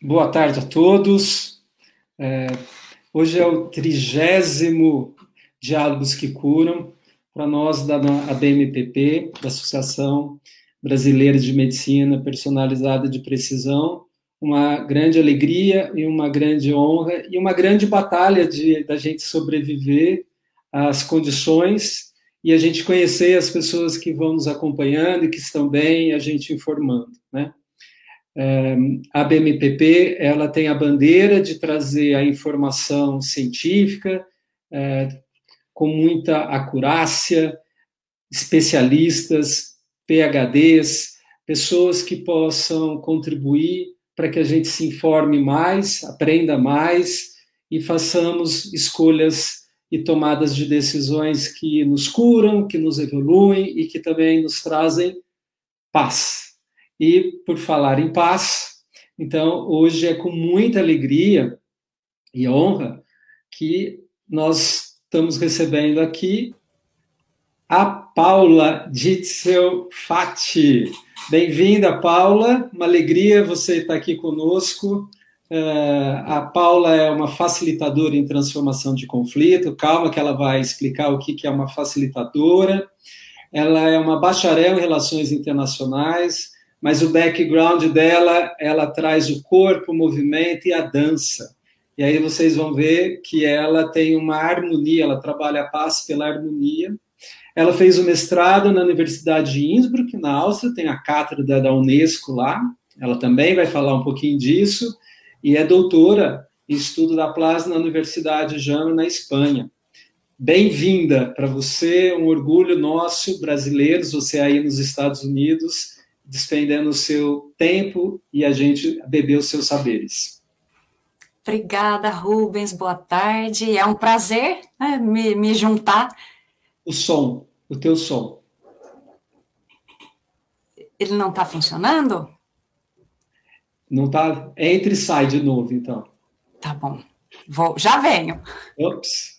Boa tarde a todos. É, hoje é o trigésimo Diálogos que Curam, para nós da ABMPP, da Associação Brasileira de Medicina Personalizada de Precisão, uma grande alegria e uma grande honra e uma grande batalha de da gente sobreviver às condições e a gente conhecer as pessoas que vão nos acompanhando e que estão bem, a gente informando, né? A BMPP ela tem a bandeira de trazer a informação científica é, com muita acurácia, especialistas, PhDs, pessoas que possam contribuir para que a gente se informe mais, aprenda mais e façamos escolhas e tomadas de decisões que nos curam, que nos evoluem e que também nos trazem paz. E por falar em paz, então hoje é com muita alegria e honra que nós estamos recebendo aqui a Paula Ditzel Fati. Bem-vinda, Paula. Uma alegria você estar aqui conosco. Uh, a Paula é uma facilitadora em transformação de conflito. Calma, que ela vai explicar o que, que é uma facilitadora. Ela é uma bacharel em relações internacionais, mas o background dela, ela traz o corpo, o movimento e a dança. E aí vocês vão ver que ela tem uma harmonia, ela trabalha a paz pela harmonia. Ela fez o mestrado na Universidade de Innsbruck, na Áustria, tem a cátedra da Unesco lá. Ela também vai falar um pouquinho disso. E é doutora em estudo da plasma na Universidade Jama, na Espanha. Bem-vinda para você, um orgulho nosso, brasileiros, você aí nos Estados Unidos, despendendo o seu tempo e a gente beber os seus saberes. Obrigada, Rubens. Boa tarde. É um prazer né, me, me juntar. O som, o teu som. Ele não está funcionando? Não está. Entre e sai de novo, então. Tá bom. Vou, já venho. Ops.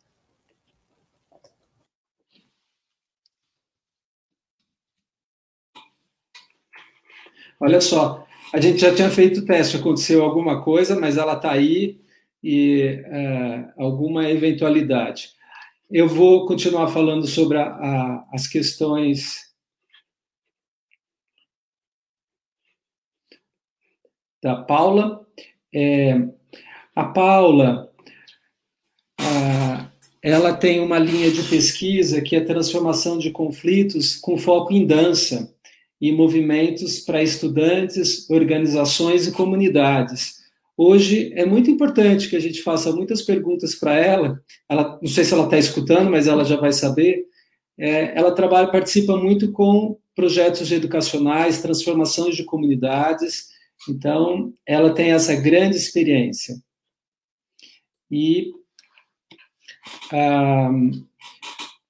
Olha só, a gente já tinha feito o teste, aconteceu alguma coisa, mas ela está aí e é, alguma eventualidade. Eu vou continuar falando sobre a, a, as questões da Paula. É, a Paula, a, ela tem uma linha de pesquisa que é transformação de conflitos com foco em dança e movimentos para estudantes, organizações e comunidades. Hoje é muito importante que a gente faça muitas perguntas para ela. Ela, não sei se ela está escutando, mas ela já vai saber. É, ela trabalha, participa muito com projetos educacionais, transformações de comunidades. Então, ela tem essa grande experiência. E a,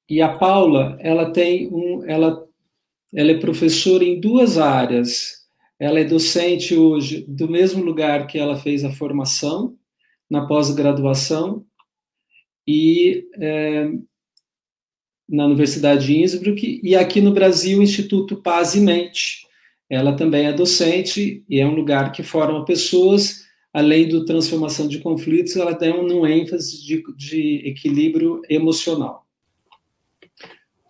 e a Paula, ela tem um, ela ela é professora em duas áreas. Ela é docente hoje do mesmo lugar que ela fez a formação, na pós-graduação, e é, na Universidade de Innsbruck, e aqui no Brasil, Instituto Paz e Mente. Ela também é docente e é um lugar que forma pessoas, além do transformação de conflitos, ela tem um ênfase de, de equilíbrio emocional.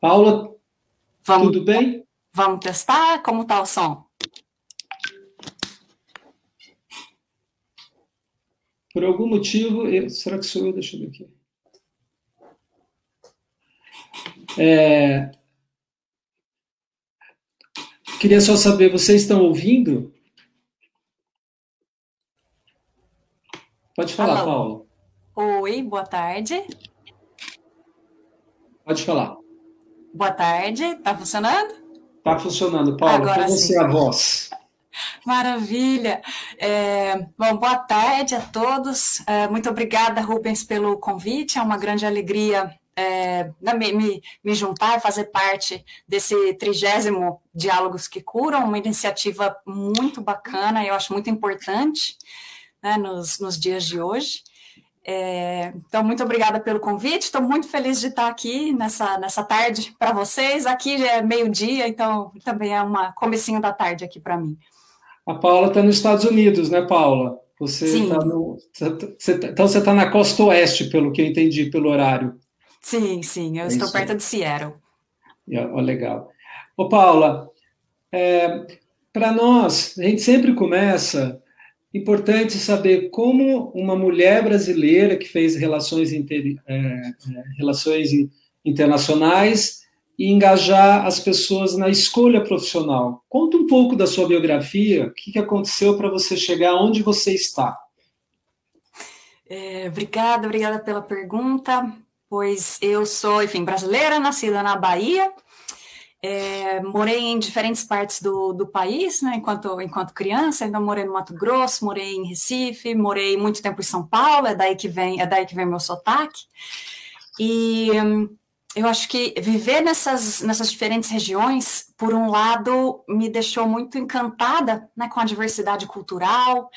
Paula, Vamos. tudo bem? Vamos testar? Como está o som? Por algum motivo, eu, será que sou eu? Deixa eu ver aqui. É, queria só saber, vocês estão ouvindo? Pode falar, Alô. Paulo. Oi, boa tarde. Pode falar. Boa tarde, está funcionando? Está funcionando, Paulo. Agora com você a voz. Maravilha. É, bom, boa tarde a todos. É, muito obrigada, Rubens, pelo convite. É uma grande alegria é, né, me, me, juntar fazer parte desse trigésimo Diálogos que Curam, uma iniciativa muito bacana, eu acho muito importante né, nos, nos dias de hoje. É, então, muito obrigada pelo convite. Estou muito feliz de estar aqui nessa, nessa tarde para vocês. Aqui é meio-dia, então também é uma comecinho da tarde aqui para mim. A Paula está nos Estados Unidos, né, Paula? Você está no. Você tá, então você está na costa oeste, pelo que eu entendi, pelo horário. Sim, sim, eu é estou perto de Seattle. Oh, legal. Ô, Paula, é, para nós, a gente sempre começa. Importante saber como uma mulher brasileira que fez relações, inter, é, é, relações internacionais e engajar as pessoas na escolha profissional. Conta um pouco da sua biografia, o que aconteceu para você chegar onde você está. É, obrigada, obrigada pela pergunta. Pois eu sou, enfim, brasileira, nascida na Bahia, é, morei em diferentes partes do, do país, né, enquanto, enquanto criança, então morei no Mato Grosso, morei em Recife, morei muito tempo em São Paulo, é daí que vem, é daí que vem meu sotaque. E hum, eu acho que viver nessas, nessas diferentes regiões, por um lado, me deixou muito encantada né, com a diversidade cultural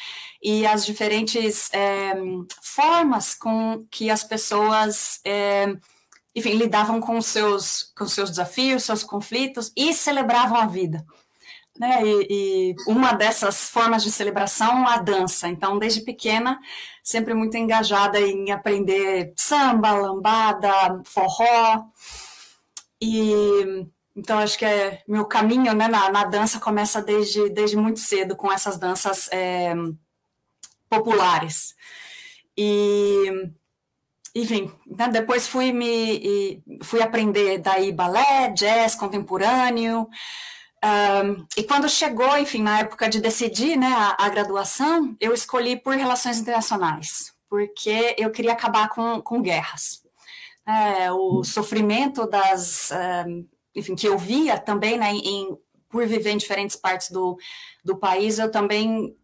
e as diferentes é, formas com que as pessoas é, enfim, lidavam com os seus, com seus desafios, seus conflitos e celebravam a vida. Né? E, e, uma dessas formas de celebração, a dança. Então, desde pequena, sempre muito engajada em aprender samba, lambada, forró. E então acho que é meu caminho né, na, na dança começa desde, desde muito cedo com essas danças é, populares. E enfim, né, depois fui me fui aprender daí balé, jazz contemporâneo. Um, e quando chegou, enfim, na época de decidir né, a, a, graduação, eu escolhi por relações internacionais, porque eu queria acabar com, com guerras. É, o sofrimento das, um, enfim, que eu via também, né, em, por viver em diferentes partes do, do país, eu também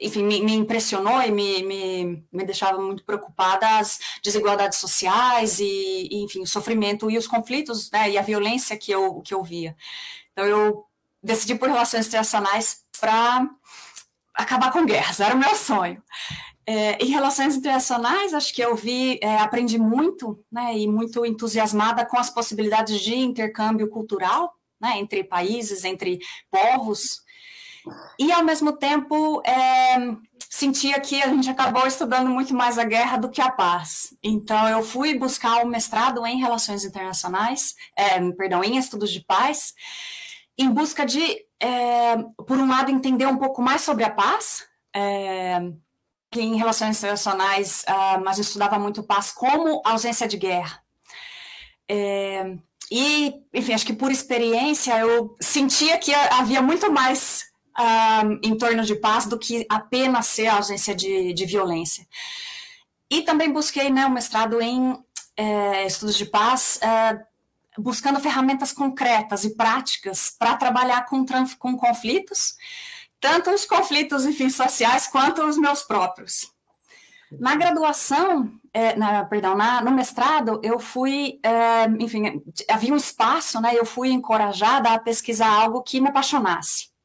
enfim, me, me impressionou e me, me, me, deixava muito preocupada as desigualdades sociais e, e, enfim, o sofrimento e os conflitos, né, e a violência que eu, que eu via. Então, eu decidi por relações internacionais para acabar com guerras, era o meu sonho. É, em relações internacionais, acho que eu vi, é, aprendi muito, né, e muito entusiasmada com as possibilidades de intercâmbio cultural, né, entre países, entre povos, e, ao mesmo tempo, é, sentia que a gente acabou estudando muito mais a guerra do que a paz. Então, eu fui buscar o um mestrado em Relações Internacionais, é, perdão, em Estudos de Paz, em busca de, é, por um lado, entender um pouco mais sobre a paz, é, que em Relações Internacionais uh, a gente estudava muito paz como ausência de guerra. É, e, enfim, acho que por experiência eu sentia que havia muito mais em torno de paz do que apenas ser a ausência de, de violência. E também busquei né, um mestrado em é, estudos de paz, é, buscando ferramentas concretas e práticas para trabalhar com, com conflitos, tanto os conflitos, enfim, sociais, quanto os meus próprios. Na graduação, é, na, perdão, na, no mestrado, eu fui, enfim, havia um espaço, né, eu fui encorajada a pesquisar algo que me apaixonasse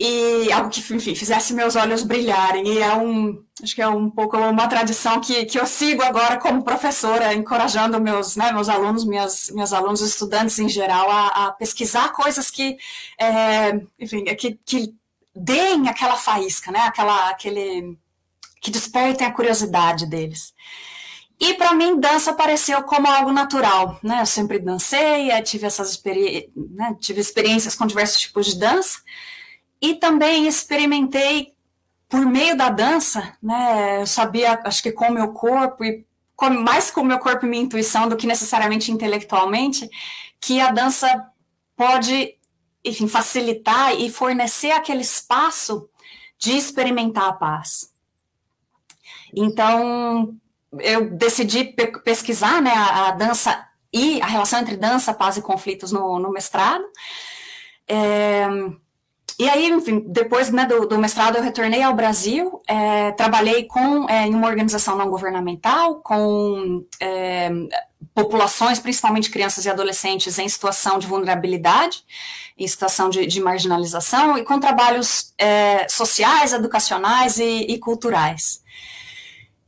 e algo que, enfim, fizesse meus olhos brilharem. E é um, acho que é um pouco uma tradição que, que eu sigo agora como professora, encorajando meus, né, meus alunos, minhas, meus alunos, estudantes em geral, a, a pesquisar coisas que, é, enfim, que, que deem aquela faísca, né, aquela, aquele, que despertem a curiosidade deles. E para mim, dança apareceu como algo natural, né? Eu sempre dancei, tive essas experi né? tive experiências com diversos tipos de dança, e também experimentei por meio da dança, né? Eu sabia, acho que com o meu corpo e com, mais com o meu corpo e minha intuição do que necessariamente intelectualmente, que a dança pode, enfim, facilitar e fornecer aquele espaço de experimentar a paz. Então, eu decidi pe pesquisar né, a, a, dança e a relação entre dança, paz e conflitos no, no mestrado. É, e aí, enfim, depois né, do, do, mestrado eu retornei ao Brasil, é, trabalhei com, é, em uma organização não governamental, com é, populações, principalmente crianças e adolescentes, em situação de vulnerabilidade, em situação de, de marginalização, e com trabalhos é, sociais, educacionais e, e culturais.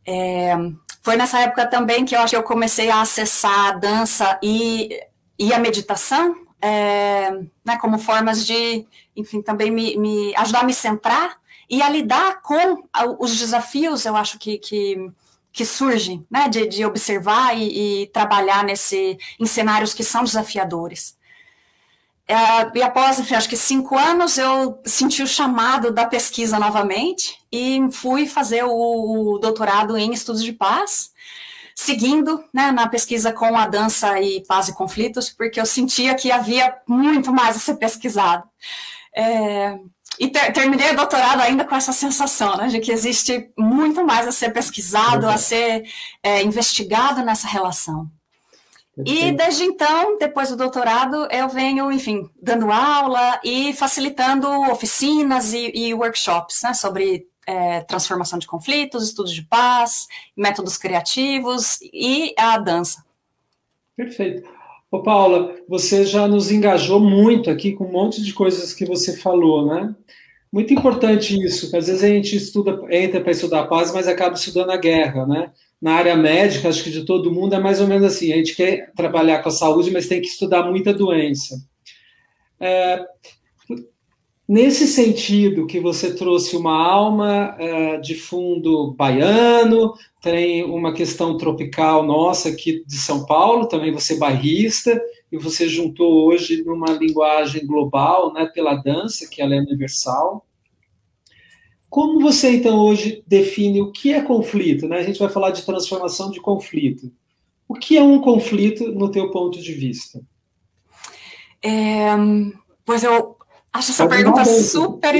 É, foi nessa época também que eu acho que eu comecei a acessar a dança e, e a meditação, é, né, como formas de, enfim, também me, me, ajudar a me centrar e a lidar com os desafios, eu acho que, que, que surgem, né, de, de observar e, e trabalhar nesse, em cenários que são desafiadores. É, e após, enfim, acho que cinco anos, eu senti o chamado da pesquisa novamente e fui fazer o, o doutorado em estudos de paz, seguindo né, na pesquisa com a dança e paz e conflitos, porque eu sentia que havia muito mais a ser pesquisado. É, e ter, terminei o doutorado ainda com essa sensação, né, de que existe muito mais a ser pesquisado, a ser é, investigado nessa relação. E desde então, depois do doutorado, eu venho, enfim, dando aula e facilitando oficinas e, e workshops né, sobre é, transformação de conflitos, estudos de paz, métodos criativos e a dança. Perfeito. Ô, Paula, você já nos engajou muito aqui com um monte de coisas que você falou, né? Muito importante isso, às vezes a gente estuda, entra para estudar a paz, mas acaba estudando a guerra, né? na área médica, acho que de todo mundo, é mais ou menos assim: a gente quer trabalhar com a saúde, mas tem que estudar muita doença. É, nesse sentido, que você trouxe uma alma é, de fundo baiano, tem uma questão tropical nossa aqui de São Paulo, também você é bairrista, e você juntou hoje numa linguagem global, né, pela dança, que ela é universal. Como você, então, hoje define o que é conflito? Né? A gente vai falar de transformação de conflito. O que é um conflito no teu ponto de vista? É, pois eu acho essa pergunta super,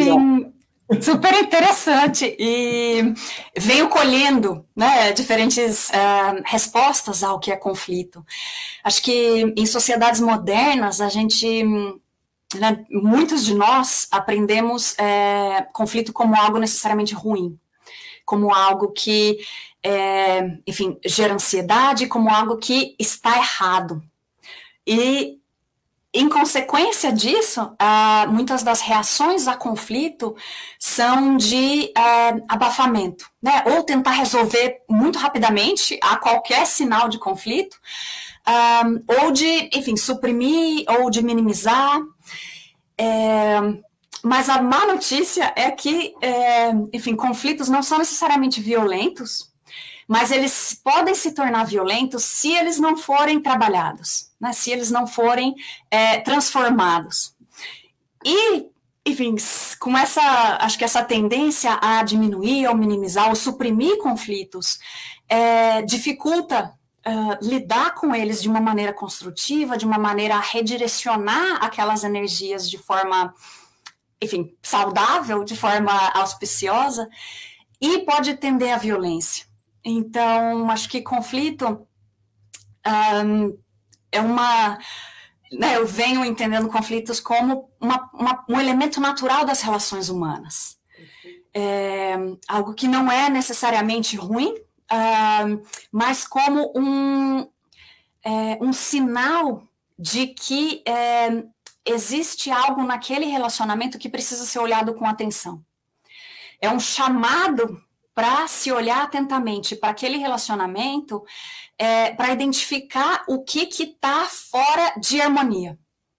super interessante e venho colhendo né, diferentes uh, respostas ao que é conflito. Acho que em sociedades modernas a gente né, muitos de nós aprendemos é, conflito como algo necessariamente ruim, como algo que, é, enfim, gera ansiedade, como algo que está errado. E, em consequência disso, ah, muitas das reações a conflito são de ah, abafamento, né? Ou tentar resolver muito rapidamente a qualquer sinal de conflito, ah, ou de, enfim, suprimir ou de minimizar. É, mas a má notícia é que, é, enfim, conflitos não são necessariamente violentos, mas eles podem se tornar violentos se eles não forem trabalhados, né? se eles não forem é, transformados. E, enfim, com essa, acho que essa tendência a diminuir ou minimizar ou suprimir conflitos é, dificulta uh, lidar com eles de uma maneira construtiva, de uma maneira a redirecionar aquelas energias de forma, enfim, saudável, de forma auspiciosa, e pode tender à violência. Então, acho que conflito um, é uma. Né, eu venho entendendo conflitos como uma, uma, um elemento natural das relações humanas. É, algo que não é necessariamente ruim, uh, mas como um, é, um sinal de que é, existe algo naquele relacionamento que precisa ser olhado com atenção. É um chamado para se olhar atentamente para aquele relacionamento, é, para identificar o que está fora de harmonia,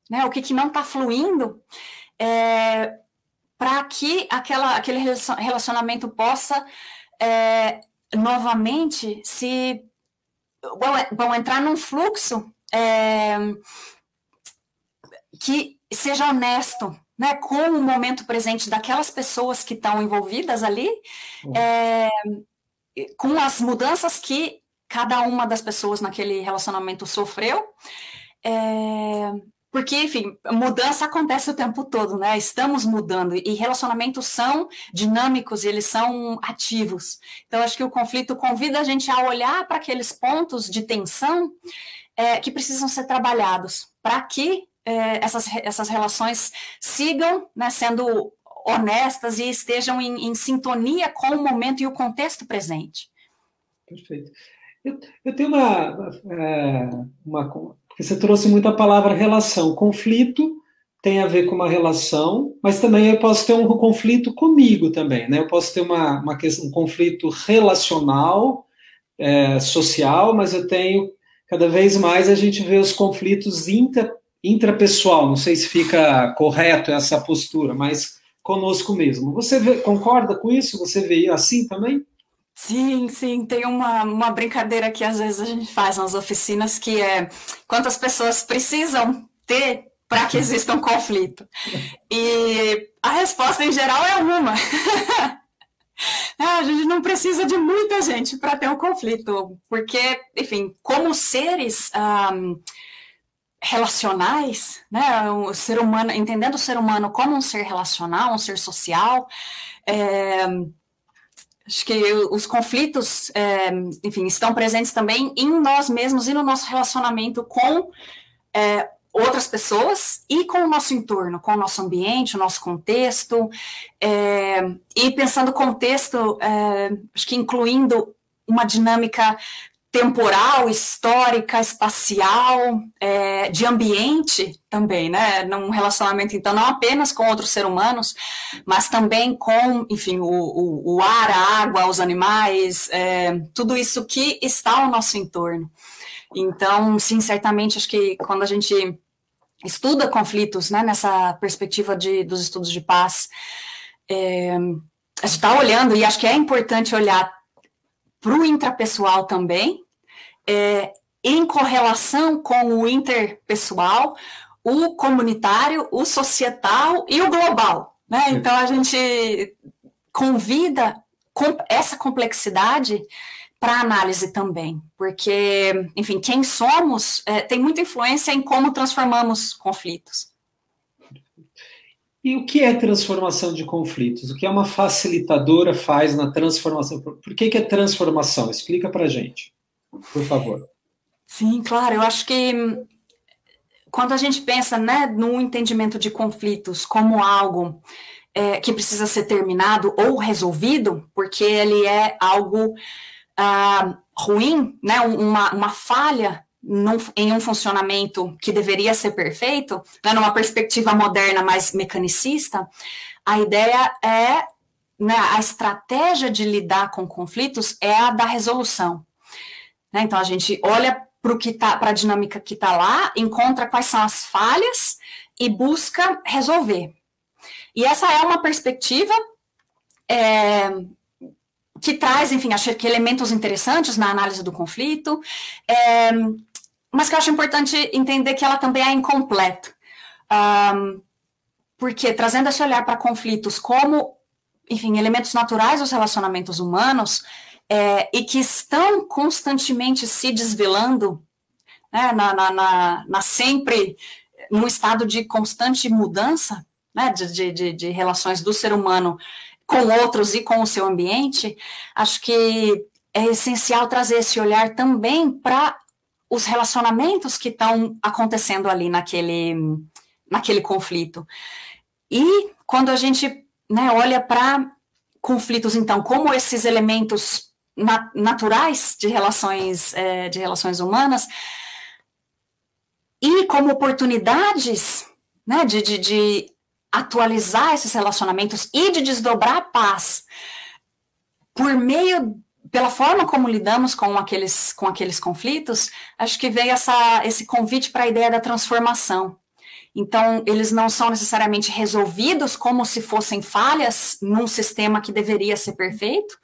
né? o que, que não está fluindo, é, para que aquela, aquele relacionamento possa é, novamente se vão, vão entrar num fluxo é, que seja honesto, né, com o momento presente daquelas pessoas que estão envolvidas ali, é, com as mudanças que cada uma das pessoas naquele relacionamento sofreu, é, porque, enfim, mudança acontece o tempo todo, né? Estamos mudando e relacionamentos são dinâmicos, eles são ativos. Então, acho que o conflito convida a gente a olhar para aqueles pontos de tensão é, que precisam ser trabalhados para que é, essas, essas relações sigam né, sendo honestas e estejam em, em, sintonia com o momento e o contexto presente. Perfeito. Eu, eu tenho uma, é, uma, porque você trouxe muita palavra relação. Conflito tem a ver com uma relação, mas também eu posso ter um conflito comigo também, né? Eu posso ter uma, uma questão, um conflito relacional, é, social, mas eu tenho cada vez mais a gente vê os conflitos intra, intrapessoal. Não sei se fica correto essa postura, mas conosco mesmo. Você vê, concorda com isso? Você vê assim também? Sim, sim, tem uma, uma brincadeira que às vezes a gente faz nas oficinas que é quantas pessoas precisam ter para que exista um conflito. E a resposta em geral é uma. a gente não precisa de muita gente para ter um conflito, porque, enfim, como seres um, relacionais, né, o ser humano, entendendo o ser humano como um ser relacional, um ser social, é, acho que os conflitos, é, enfim, estão presentes também em nós mesmos e no nosso relacionamento com é, outras pessoas e com o nosso entorno, com o nosso ambiente, o nosso contexto, é, e pensando contexto, é, acho que incluindo uma dinâmica temporal, histórica, espacial, é, de ambiente também, né? Num relacionamento, então, não apenas com outros seres humanos, mas também com, enfim, o, o, o ar, a água, os animais, é, tudo isso que está ao nosso entorno. Então, sim, certamente, acho que quando a gente estuda conflitos, né, nessa perspectiva de, dos estudos de paz, é, a gente está olhando, e acho que é importante olhar para o intrapessoal também, é, em correlação com o interpessoal, o comunitário, o societal e o global. Né? Então, a gente convida essa complexidade para análise também, porque, enfim, quem somos é, tem muita influência em como transformamos conflitos. E o que é transformação de conflitos? O que é uma facilitadora faz na transformação? Por que, que é transformação? Explica para gente, por favor. Sim, claro. Eu acho que hum, quando a gente pensa né, no entendimento de conflitos como algo é, que precisa ser terminado ou resolvido, porque ele é algo ah, ruim, né, uma, uma falha num, em um funcionamento que deveria ser perfeito, né, numa perspectiva moderna mais mecanicista, a ideia é, né, a estratégia de lidar com conflitos é a da resolução. Né, então a gente olha para tá, a dinâmica que está lá, encontra quais são as falhas e busca resolver. E essa é uma perspectiva é, que traz, enfim, acho que elementos interessantes na análise do conflito. É, mas que eu acho importante entender que ela também é incompleta. Um, porque trazendo esse olhar para conflitos como, enfim, elementos naturais dos relacionamentos humanos é, e que estão constantemente se desvelando, né, na, na, na, na, sempre num estado de constante mudança, né, de, de, de relações do ser humano com outros e com o seu ambiente, acho que é essencial trazer esse olhar também para os relacionamentos que estão acontecendo ali naquele, naquele conflito. E quando a gente né, olha para conflitos, então, como esses elementos na, naturais de relações, é, de relações humanas, e como oportunidades né, de, de, de atualizar esses relacionamentos e de desdobrar a paz por meio pela forma como lidamos com aqueles, com aqueles conflitos, acho que veio essa, esse convite para a ideia da transformação. Então, eles não são necessariamente resolvidos como se fossem falhas num sistema que deveria ser perfeito,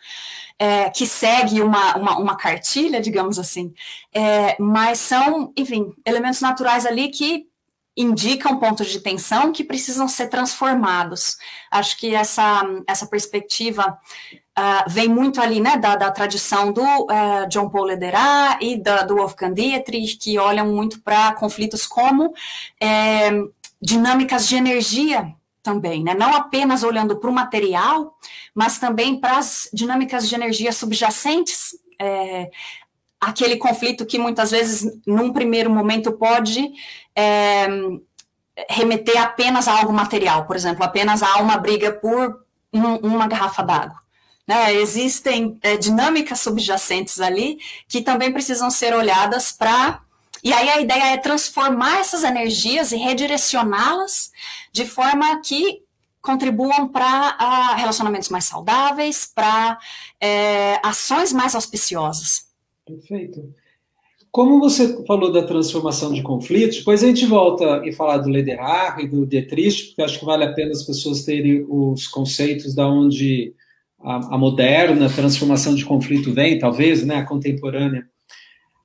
é, que segue uma, uma, uma, cartilha, digamos assim, é, mas são, enfim, elementos naturais ali que indicam pontos de tensão que precisam ser transformados. Acho que essa, essa perspectiva uh, vem muito ali, né, da, da tradição do uh, John Paul Lederer e da, do Wolfgang Dietrich, que olham muito para conflitos como é, dinâmicas de energia também, né? não apenas olhando para o material, mas também para as dinâmicas de energia subjacentes, é, aquele conflito que muitas vezes, num primeiro momento, pode é, remeter apenas a algo material, por exemplo, apenas a uma briga por um, uma garrafa d'água. Né? Existem é, dinâmicas subjacentes ali que também precisam ser olhadas para. E aí a ideia é transformar essas energias e redirecioná-las de forma que contribuam para relacionamentos mais saudáveis, para é, ações mais auspiciosas. Perfeito. como você falou da transformação de conflitos, depois a gente volta e falar do Lederach e do Dietrich, porque acho que vale a pena as pessoas terem os conceitos da onde a, a moderna transformação de conflito vem, talvez, né, a contemporânea.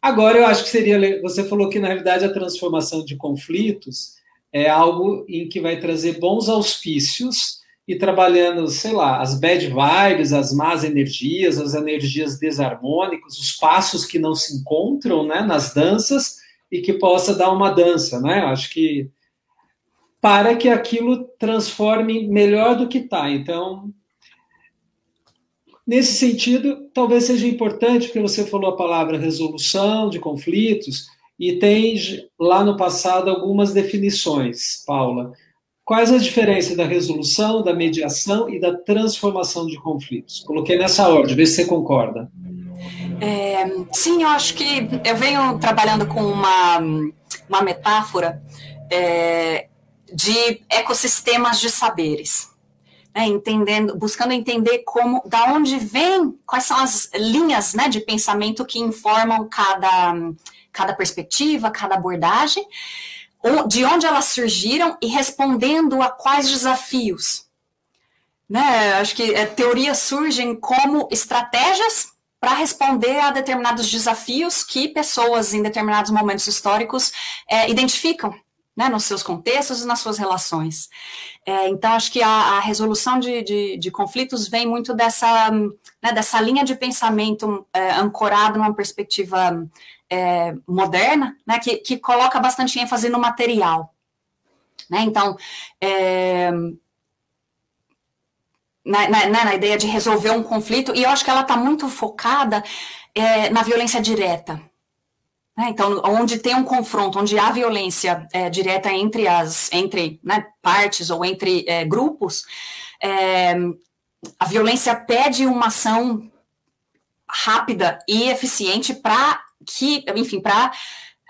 Agora, eu acho que seria. Você falou que, na realidade, a transformação de conflitos é algo em que vai trazer bons auspícios e trabalhando, sei lá, as bad vibes, as más energias, as energias desarmônicas, os passos que não se encontram né, nas danças e que possa dar uma dança, né? Acho que para que aquilo transforme melhor do que está. Então, nesse sentido, talvez seja importante, porque você falou a palavra resolução de conflitos, e tem lá no passado algumas definições, Paula. Quais as diferenças da resolução, da mediação e da transformação de conflitos? Coloquei nessa ordem, vê se você concorda. É, sim, eu acho que eu venho trabalhando com uma, uma metáfora é, de ecossistemas de saberes. Né, entendendo, buscando entender como, da onde vem, quais são as linhas né, de pensamento que informam cada, cada perspectiva, cada abordagem, de onde elas surgiram e respondendo a quais desafios. Né? Acho que é, teorias surgem como estratégias para responder a determinados desafios que pessoas em determinados momentos históricos é, identificam né, nos seus contextos e nas suas relações. É, então, acho que a, a resolução de, de, de, conflitos vem muito dessa, né, dessa linha de pensamento é, ancorado numa perspectiva é, moderna, né, que, que coloca bastante ênfase no material. Né? Então, é, na, na, né, na, ideia de resolver um conflito, e eu acho que ela está muito focada é, na violência direta. Né? Então, onde tem um confronto, onde há violência é, direta entre as entre né, partes ou entre é, grupos, é, a violência pede uma ação rápida e eficiente para que, enfim, para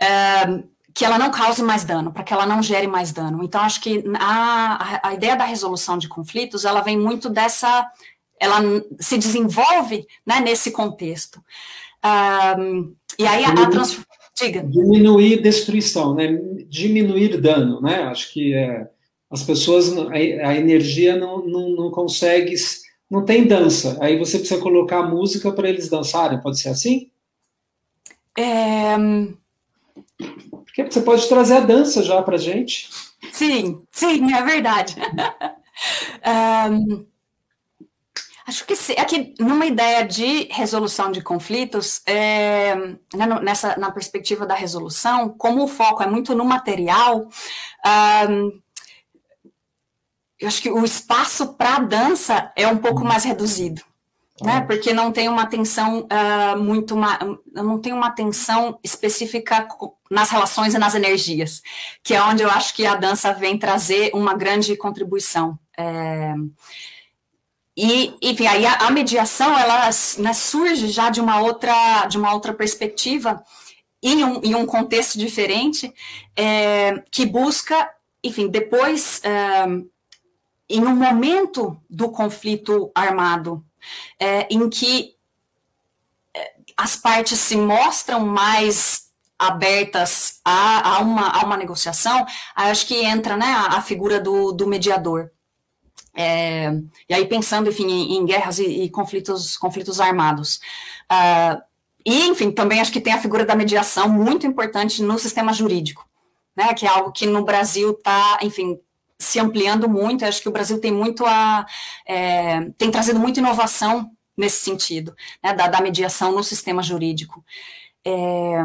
eh, que ela não cause mais dano, para que ela não gere mais dano. Então, acho que a, a ideia da resolução de conflitos, ela vem muito dessa, ela se desenvolve né, nesse contexto. Um, e aí a, a trans... Diga. Diminuir destruição, né? diminuir dano, né? Acho que é, as pessoas, a, a energia não, não, não consegue, não tem dança. Aí você precisa colocar música para eles dançarem, pode ser assim? É... Porque você pode trazer a dança já para gente. Sim, sim, é verdade. um, acho que sim, aqui numa ideia de resolução de conflitos, é, né, nessa na perspectiva da resolução, como o foco é muito no material, um, eu acho que o espaço para a dança é um pouco mais reduzido né? Porque não tem uma atenção uh, muito, não tem uma atenção específica nas relações e nas energias, que é onde eu acho que a dança vem trazer uma grande contribuição. É, e, enfim, aí a, a mediação ela né, surge já de uma outra, de uma outra perspectiva em um, em um contexto diferente, é, que busca, enfim, depois, é, em um momento do conflito armado é, em que é, as partes se mostram mais abertas a, a, uma, a uma negociação, acho que entra né, a, a figura do, do mediador. É, e aí pensando, enfim, em, em guerras e, e, conflitos, conflitos armados. Uh, e, enfim, também acho que tem a figura da mediação muito importante no sistema jurídico, né, que é algo que no Brasil está, enfim, se ampliando muito. Acho que o Brasil tem muito a é, tem trazido muita inovação nesse sentido, né, da, da, mediação no sistema jurídico. É,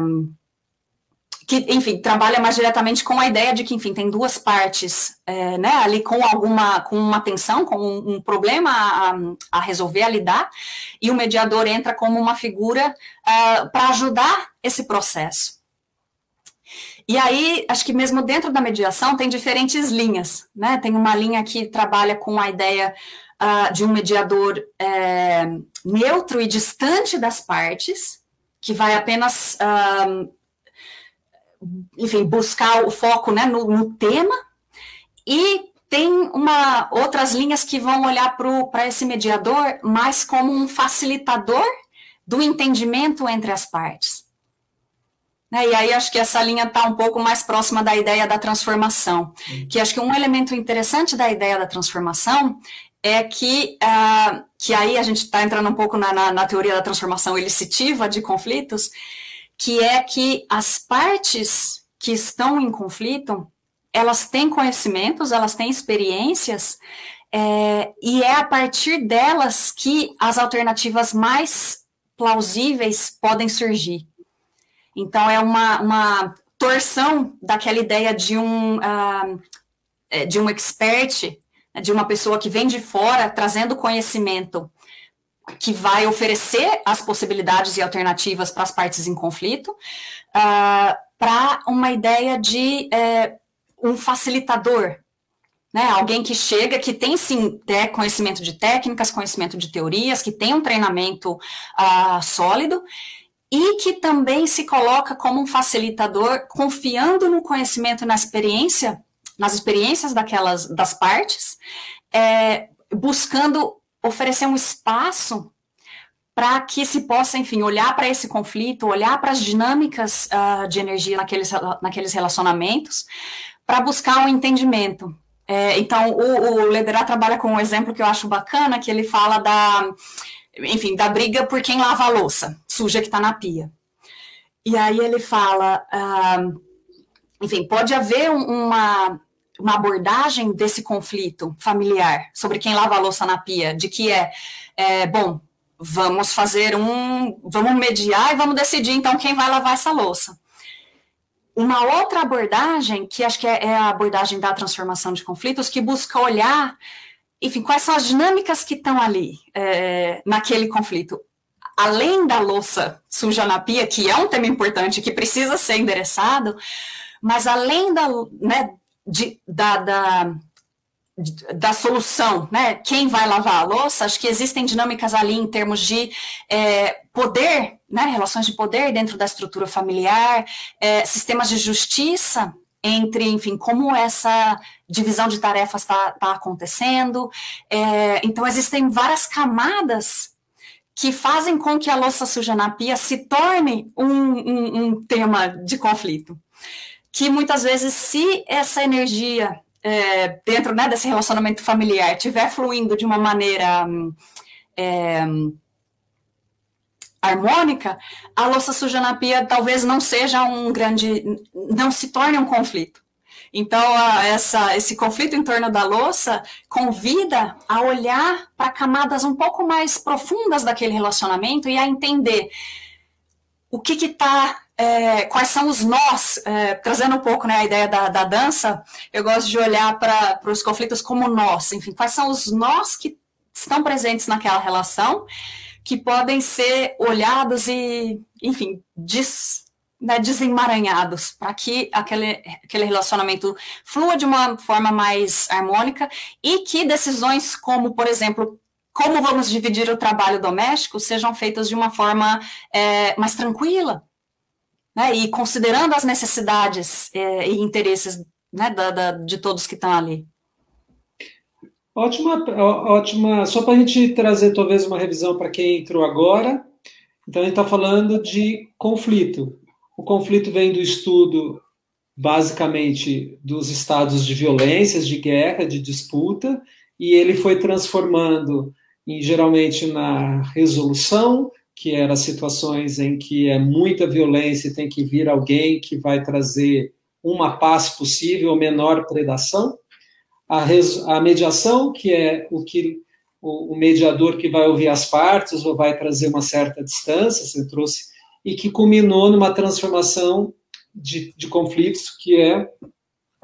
que, enfim, trabalha mais diretamente com a ideia de que, enfim, tem duas partes, é, né, ali com alguma, com uma tensão, com um, um problema a, a, resolver, a lidar, e o mediador entra como uma figura uh, para ajudar esse processo. E aí, acho que mesmo dentro da mediação tem diferentes linhas, né? Tem uma linha que trabalha com a ideia uh, de um mediador é, neutro e distante das partes, que vai apenas, uh, enfim, buscar o foco né, no, no tema, e tem uma, outras linhas que vão olhar para esse mediador mais como um facilitador do entendimento entre as partes. Né? E aí acho que essa linha está um pouco mais próxima da ideia da transformação. Que acho que um elemento interessante da ideia da transformação é que, uh, que aí a gente está entrando um pouco na, na, na, teoria da transformação elicitiva de conflitos, que é que as partes que estão em conflito, elas têm conhecimentos, elas têm experiências, é, e é a partir delas que as alternativas mais plausíveis podem surgir. Então, é uma, uma torção daquela ideia de um, uh, de um expert, né, de uma pessoa que vem de fora trazendo conhecimento que vai oferecer as possibilidades e alternativas para as partes em conflito, uh, para uma ideia de uh, um facilitador, né? Alguém que chega, que tem sim né, conhecimento de técnicas, conhecimento de teorias, que tem um treinamento uh, sólido e que também se coloca como um facilitador, confiando no conhecimento e na experiência, nas experiências daquelas das partes, é, buscando oferecer um espaço para que se possa, enfim, olhar para esse conflito, olhar para as dinâmicas uh, de energia naqueles, naqueles relacionamentos, para buscar um entendimento. É, então, o, o Lederer trabalha com um exemplo que eu acho bacana, que ele fala da enfim, da briga por quem lava a louça suja que está na pia. E aí ele fala, uh, enfim, pode haver uma, uma abordagem desse conflito familiar sobre quem lava a louça na pia, de que é, é bom, vamos fazer um, vamos mediar e vamos decidir então quem vai lavar essa louça. Uma outra abordagem, que acho que é, é a abordagem da transformação de conflitos, que busca olhar enfim, quais são as dinâmicas que estão ali é, naquele conflito? Além da louça suja na pia, que é um tema importante, que precisa ser endereçado, mas além da, né, de, da, da, da solução, né? Quem vai lavar a louça? Acho que existem dinâmicas ali em termos de é, poder, né? Relações de poder dentro da estrutura familiar, é, sistemas de justiça entre, enfim, como essa divisão de tarefas está tá acontecendo. É, então, existem várias camadas que fazem com que a louça suja na pia se torne um, um, um tema de conflito. Que muitas vezes, se essa energia é, dentro né, desse relacionamento familiar estiver fluindo de uma maneira. É, harmônica, a louça suja na pia talvez não seja um grande, não se torne um conflito. Então, essa, esse conflito em torno da louça convida a olhar para camadas um pouco mais profundas daquele relacionamento e a entender o que está, é, quais são os nós, é, trazendo um pouco né, a ideia da, da dança, eu gosto de olhar para os conflitos como nós, enfim, quais são os nós que estão presentes naquela relação que podem ser olhados e, enfim, des, né, desemaranhados para que aquele, aquele relacionamento flua de uma forma mais harmônica e que decisões como, por exemplo, como vamos dividir o trabalho doméstico sejam feitas de uma forma é, mais tranquila, né, e considerando as necessidades é, e interesses né, da, da, de todos que estão ali. Ótima, ótima. Só para a gente trazer talvez uma revisão para quem entrou agora. Então a gente está falando de conflito. O conflito vem do estudo basicamente dos estados de violências, de guerra, de disputa, e ele foi transformando em, geralmente na resolução, que eram situações em que é muita violência e tem que vir alguém que vai trazer uma paz possível, menor predação a, res, a mediação, que é o que o, o, mediador que vai ouvir as partes ou vai trazer uma certa distância, você trouxe, e que culminou numa transformação de, de conflitos, que é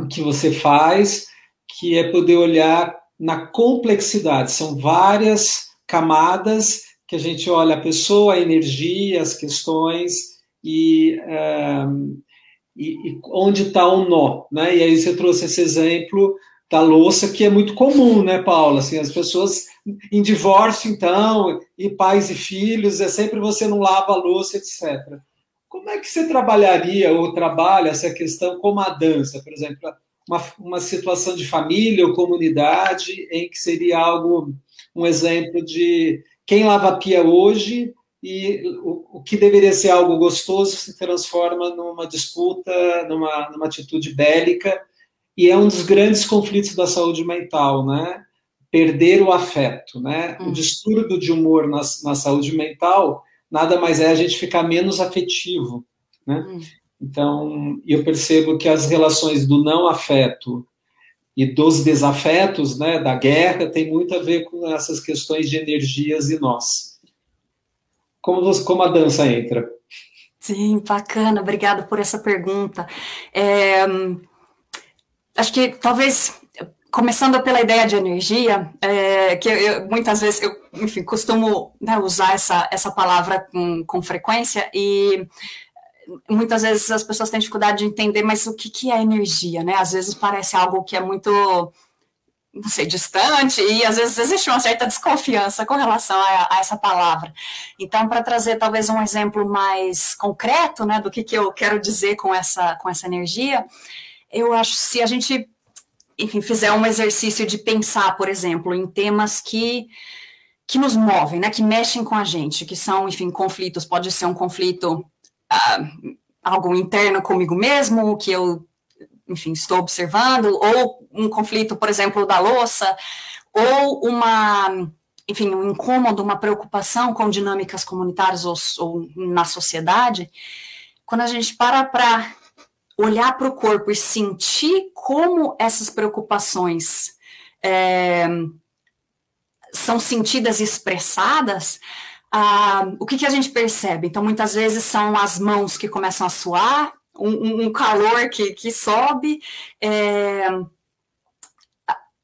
o que você faz, que é poder olhar na complexidade. São várias camadas que a gente olha a pessoa, a energia, as questões e, um, e, e onde está o um nó. Né? E aí você trouxe esse exemplo da louça, que é muito comum, né, Paula? Assim, as pessoas em divórcio, então, e pais e filhos, é sempre você não lava a louça, etc. Como é que você trabalharia ou trabalha essa questão como a dança, por exemplo, uma, uma situação de família ou comunidade em que seria algo, um exemplo de quem lava a pia hoje e o, o, que deveria ser algo gostoso se transforma numa disputa, numa, numa atitude bélica, e é um dos grandes conflitos da saúde mental, né? Perder o afeto, né? Hum. O distúrbio de humor na, na saúde mental nada mais é a gente ficar menos afetivo, né? Hum. Então, eu percebo que as relações do não afeto e dos desafetos, né, da guerra, tem muito a ver com essas questões de energias e nós como, você, como a dança entra? Sim, bacana, obrigada por essa pergunta. É, acho que talvez começando pela ideia de energia, é, que eu, eu, muitas vezes eu, enfim, costumo né, usar essa, essa palavra com, com frequência e muitas vezes as pessoas têm dificuldade de entender, mas o que, que é energia, né? Às vezes parece algo que é muito não sei, distante, e às vezes existe uma certa desconfiança com relação a, a essa palavra. Então, para trazer talvez um exemplo mais concreto, né, do que, que eu quero dizer com essa, com essa energia, eu acho se a gente, enfim, fizer um exercício de pensar, por exemplo, em temas que que nos movem, né, que mexem com a gente, que são, enfim, conflitos, pode ser um conflito ah, algo interno comigo mesmo, que eu enfim, estou observando, ou um conflito, por exemplo, da louça, ou uma, enfim, um incômodo, uma preocupação com dinâmicas comunitárias ou, ou na sociedade, quando a gente para para olhar para o corpo e sentir como essas preocupações é, são sentidas e expressadas, ah, o que, que a gente percebe? Então, muitas vezes são as mãos que começam a suar, um, um calor que, que sobe, é,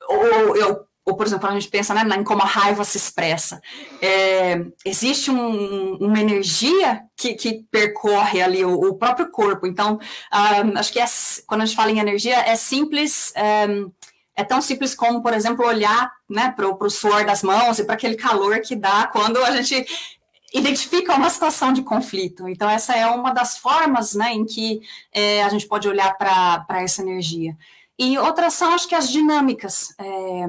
ou, eu, ou, por exemplo, a gente pensa né, em como a raiva se expressa. É, existe um, uma energia que, que percorre ali o, o próprio corpo. Então, um, acho que é, quando a gente fala em energia, é simples. É, é tão simples como, por exemplo, olhar né, para o suor das mãos e para aquele calor que dá quando a gente identifica uma situação de conflito. Então, essa é uma das formas né, em que é, a gente pode olhar para essa energia. E outras são, acho que, as dinâmicas é,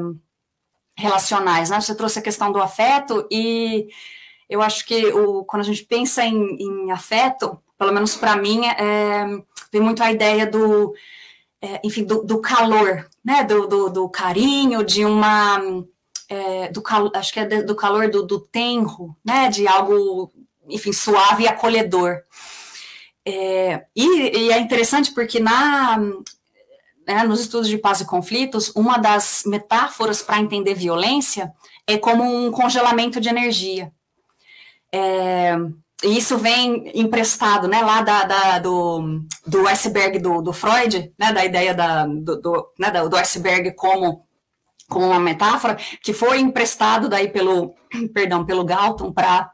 relacionais. Né? Você trouxe a questão do afeto, e eu acho que o, quando a gente pensa em, em afeto, pelo menos para mim, é, vem muito a ideia do, é, enfim, do, do calor, né? do, do, do carinho, de uma é, do acho que é do calor do, do tenro, né, de algo, enfim, suave e acolhedor. É, e, e, é interessante porque na, né, nos estudos de paz e conflitos, uma das metáforas para entender violência é como um congelamento de energia. E isso vem emprestado, né, lá da, da do, do iceberg do, do Freud, né, da ideia da, do, do, né, do iceberg como como uma metáfora, que foi emprestado daí pelo, perdão, pelo Galton para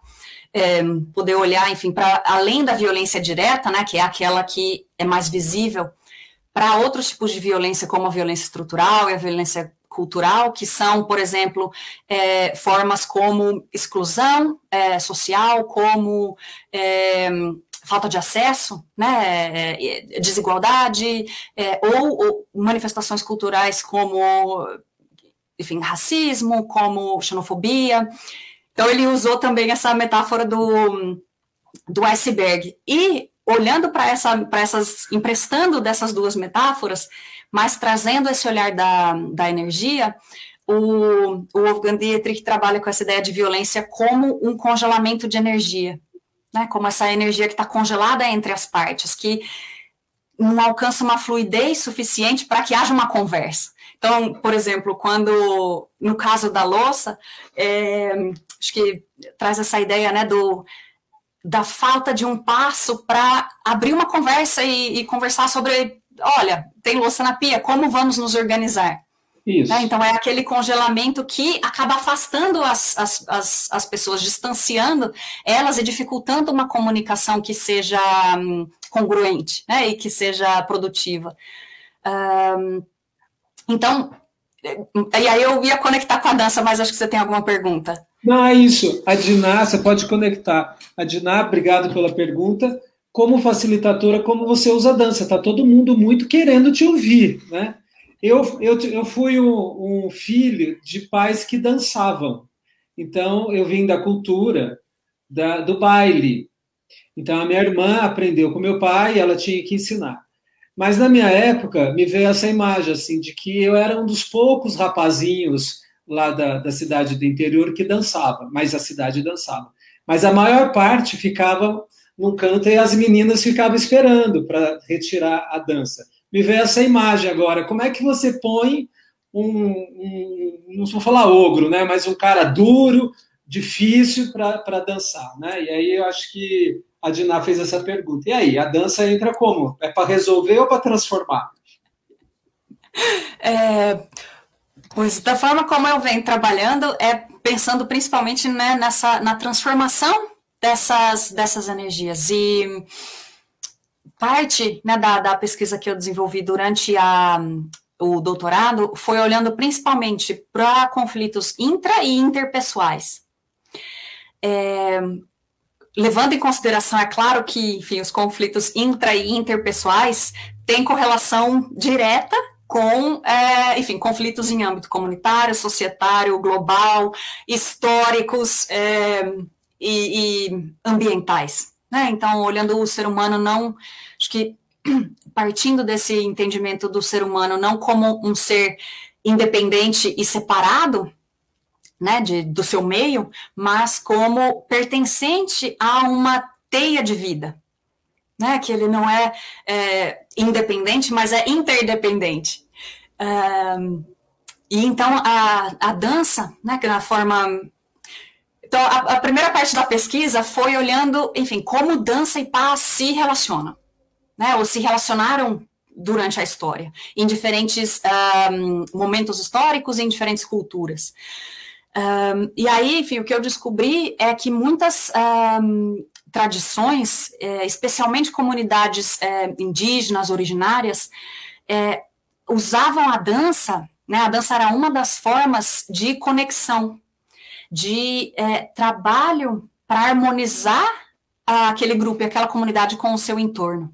é, poder olhar, enfim, para além da violência direta, né, que é aquela que é mais visível, para outros tipos de violência, como a violência estrutural e a violência cultural, que são, por exemplo, é, formas como exclusão é, social, como é, falta de acesso, né, é, desigualdade, é, ou, ou, manifestações culturais como enfim, racismo, como xenofobia. Então, ele usou também essa metáfora do, do iceberg. E, olhando para essa, essas, emprestando dessas duas metáforas, mas trazendo esse olhar da, da energia, o, o Wolfgang Dietrich trabalha com essa ideia de violência como um congelamento de energia, né? como essa energia que está congelada entre as partes, que não alcança uma fluidez suficiente para que haja uma conversa. Então, por exemplo, quando, no caso da louça, é, acho que traz essa ideia né, do, da falta de um passo para abrir uma conversa e, e, conversar sobre, olha, tem louça na pia, como vamos nos organizar? Isso. Né? Então, é aquele congelamento que acaba afastando as, as, as, as, pessoas, distanciando elas e dificultando uma comunicação que seja hum, congruente né? e que seja produtiva. Então, e aí eu ia conectar com a dança, mas acho que você tem alguma pergunta. Não, é isso. A Diná, você pode conectar. A Diná, obrigado pela pergunta. Como facilitadora, como você usa a dança? Está todo mundo muito querendo te ouvir, né? Eu, eu, eu fui um, um filho de pais que dançavam. Então, eu vim da cultura da, do baile. Então, a minha irmã aprendeu com meu pai e ela tinha que ensinar. Mas na minha época, me veio essa imagem, assim, de que eu era um dos poucos rapazinhos lá da, da cidade do interior que dançava, mas a cidade dançava. Mas a maior parte ficava num canto e as meninas ficavam esperando para retirar a dança. Me veio essa imagem agora. Como é que você põe um, um não vou falar ogro, né, mas um cara duro, difícil para dançar, né? E aí eu acho que a Diná fez essa pergunta. E aí, a dança entra como? É para resolver ou para transformar? É, pois da forma como eu venho trabalhando é pensando principalmente né, nessa na transformação dessas dessas energias e parte né, da, da pesquisa que eu desenvolvi durante a, o doutorado foi olhando principalmente para conflitos intra e interpessoais. É, levando em consideração, é claro que, enfim, os conflitos intra e interpessoais têm correlação direta com, é, enfim, conflitos em âmbito comunitário, societário, global, históricos é, e, e, ambientais. Né? Então, olhando o ser humano, não, acho que partindo desse entendimento do ser humano não como um ser independente e separado, né, de, do seu meio, mas como pertencente a uma teia de vida, né, que ele não é, é independente, mas é interdependente. E então a, a dança, né, que na forma então, a, a, primeira parte da pesquisa foi olhando, enfim, como dança e paz se relacionam, né, ou se relacionaram durante a história, em diferentes um, momentos históricos, em diferentes culturas. Um, e aí, enfim, o que eu descobri é que muitas um, tradições, é, especialmente comunidades é, indígenas, originárias, é, usavam a dança, né, a dança era uma das formas de conexão, de é, trabalho para harmonizar aquele grupo e aquela comunidade com o seu entorno.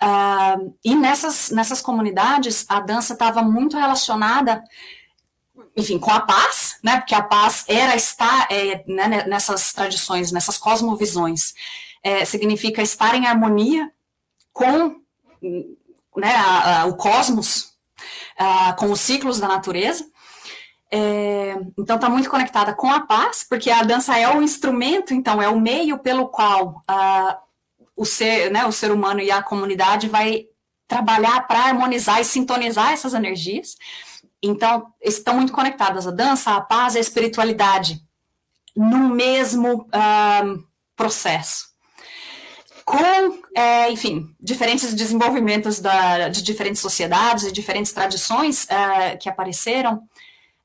Uh, e nessas, nessas comunidades, a dança estava muito relacionada enfim, com a paz, né? Porque a paz era estar é, né, nessas tradições, nessas cosmovisões, é, significa estar em harmonia com né, a, a, o cosmos, a, com os ciclos da natureza. É, então está muito conectada com a paz, porque a dança é o instrumento, então é o meio pelo qual o ser, né, o ser humano e a comunidade vai trabalhar para harmonizar e sintonizar essas energias. Então, estão muito conectadas a dança, a paz e a espiritualidade no mesmo uh, processo. Com, é, enfim, diferentes desenvolvimentos da, de diferentes sociedades e diferentes tradições uh, que apareceram,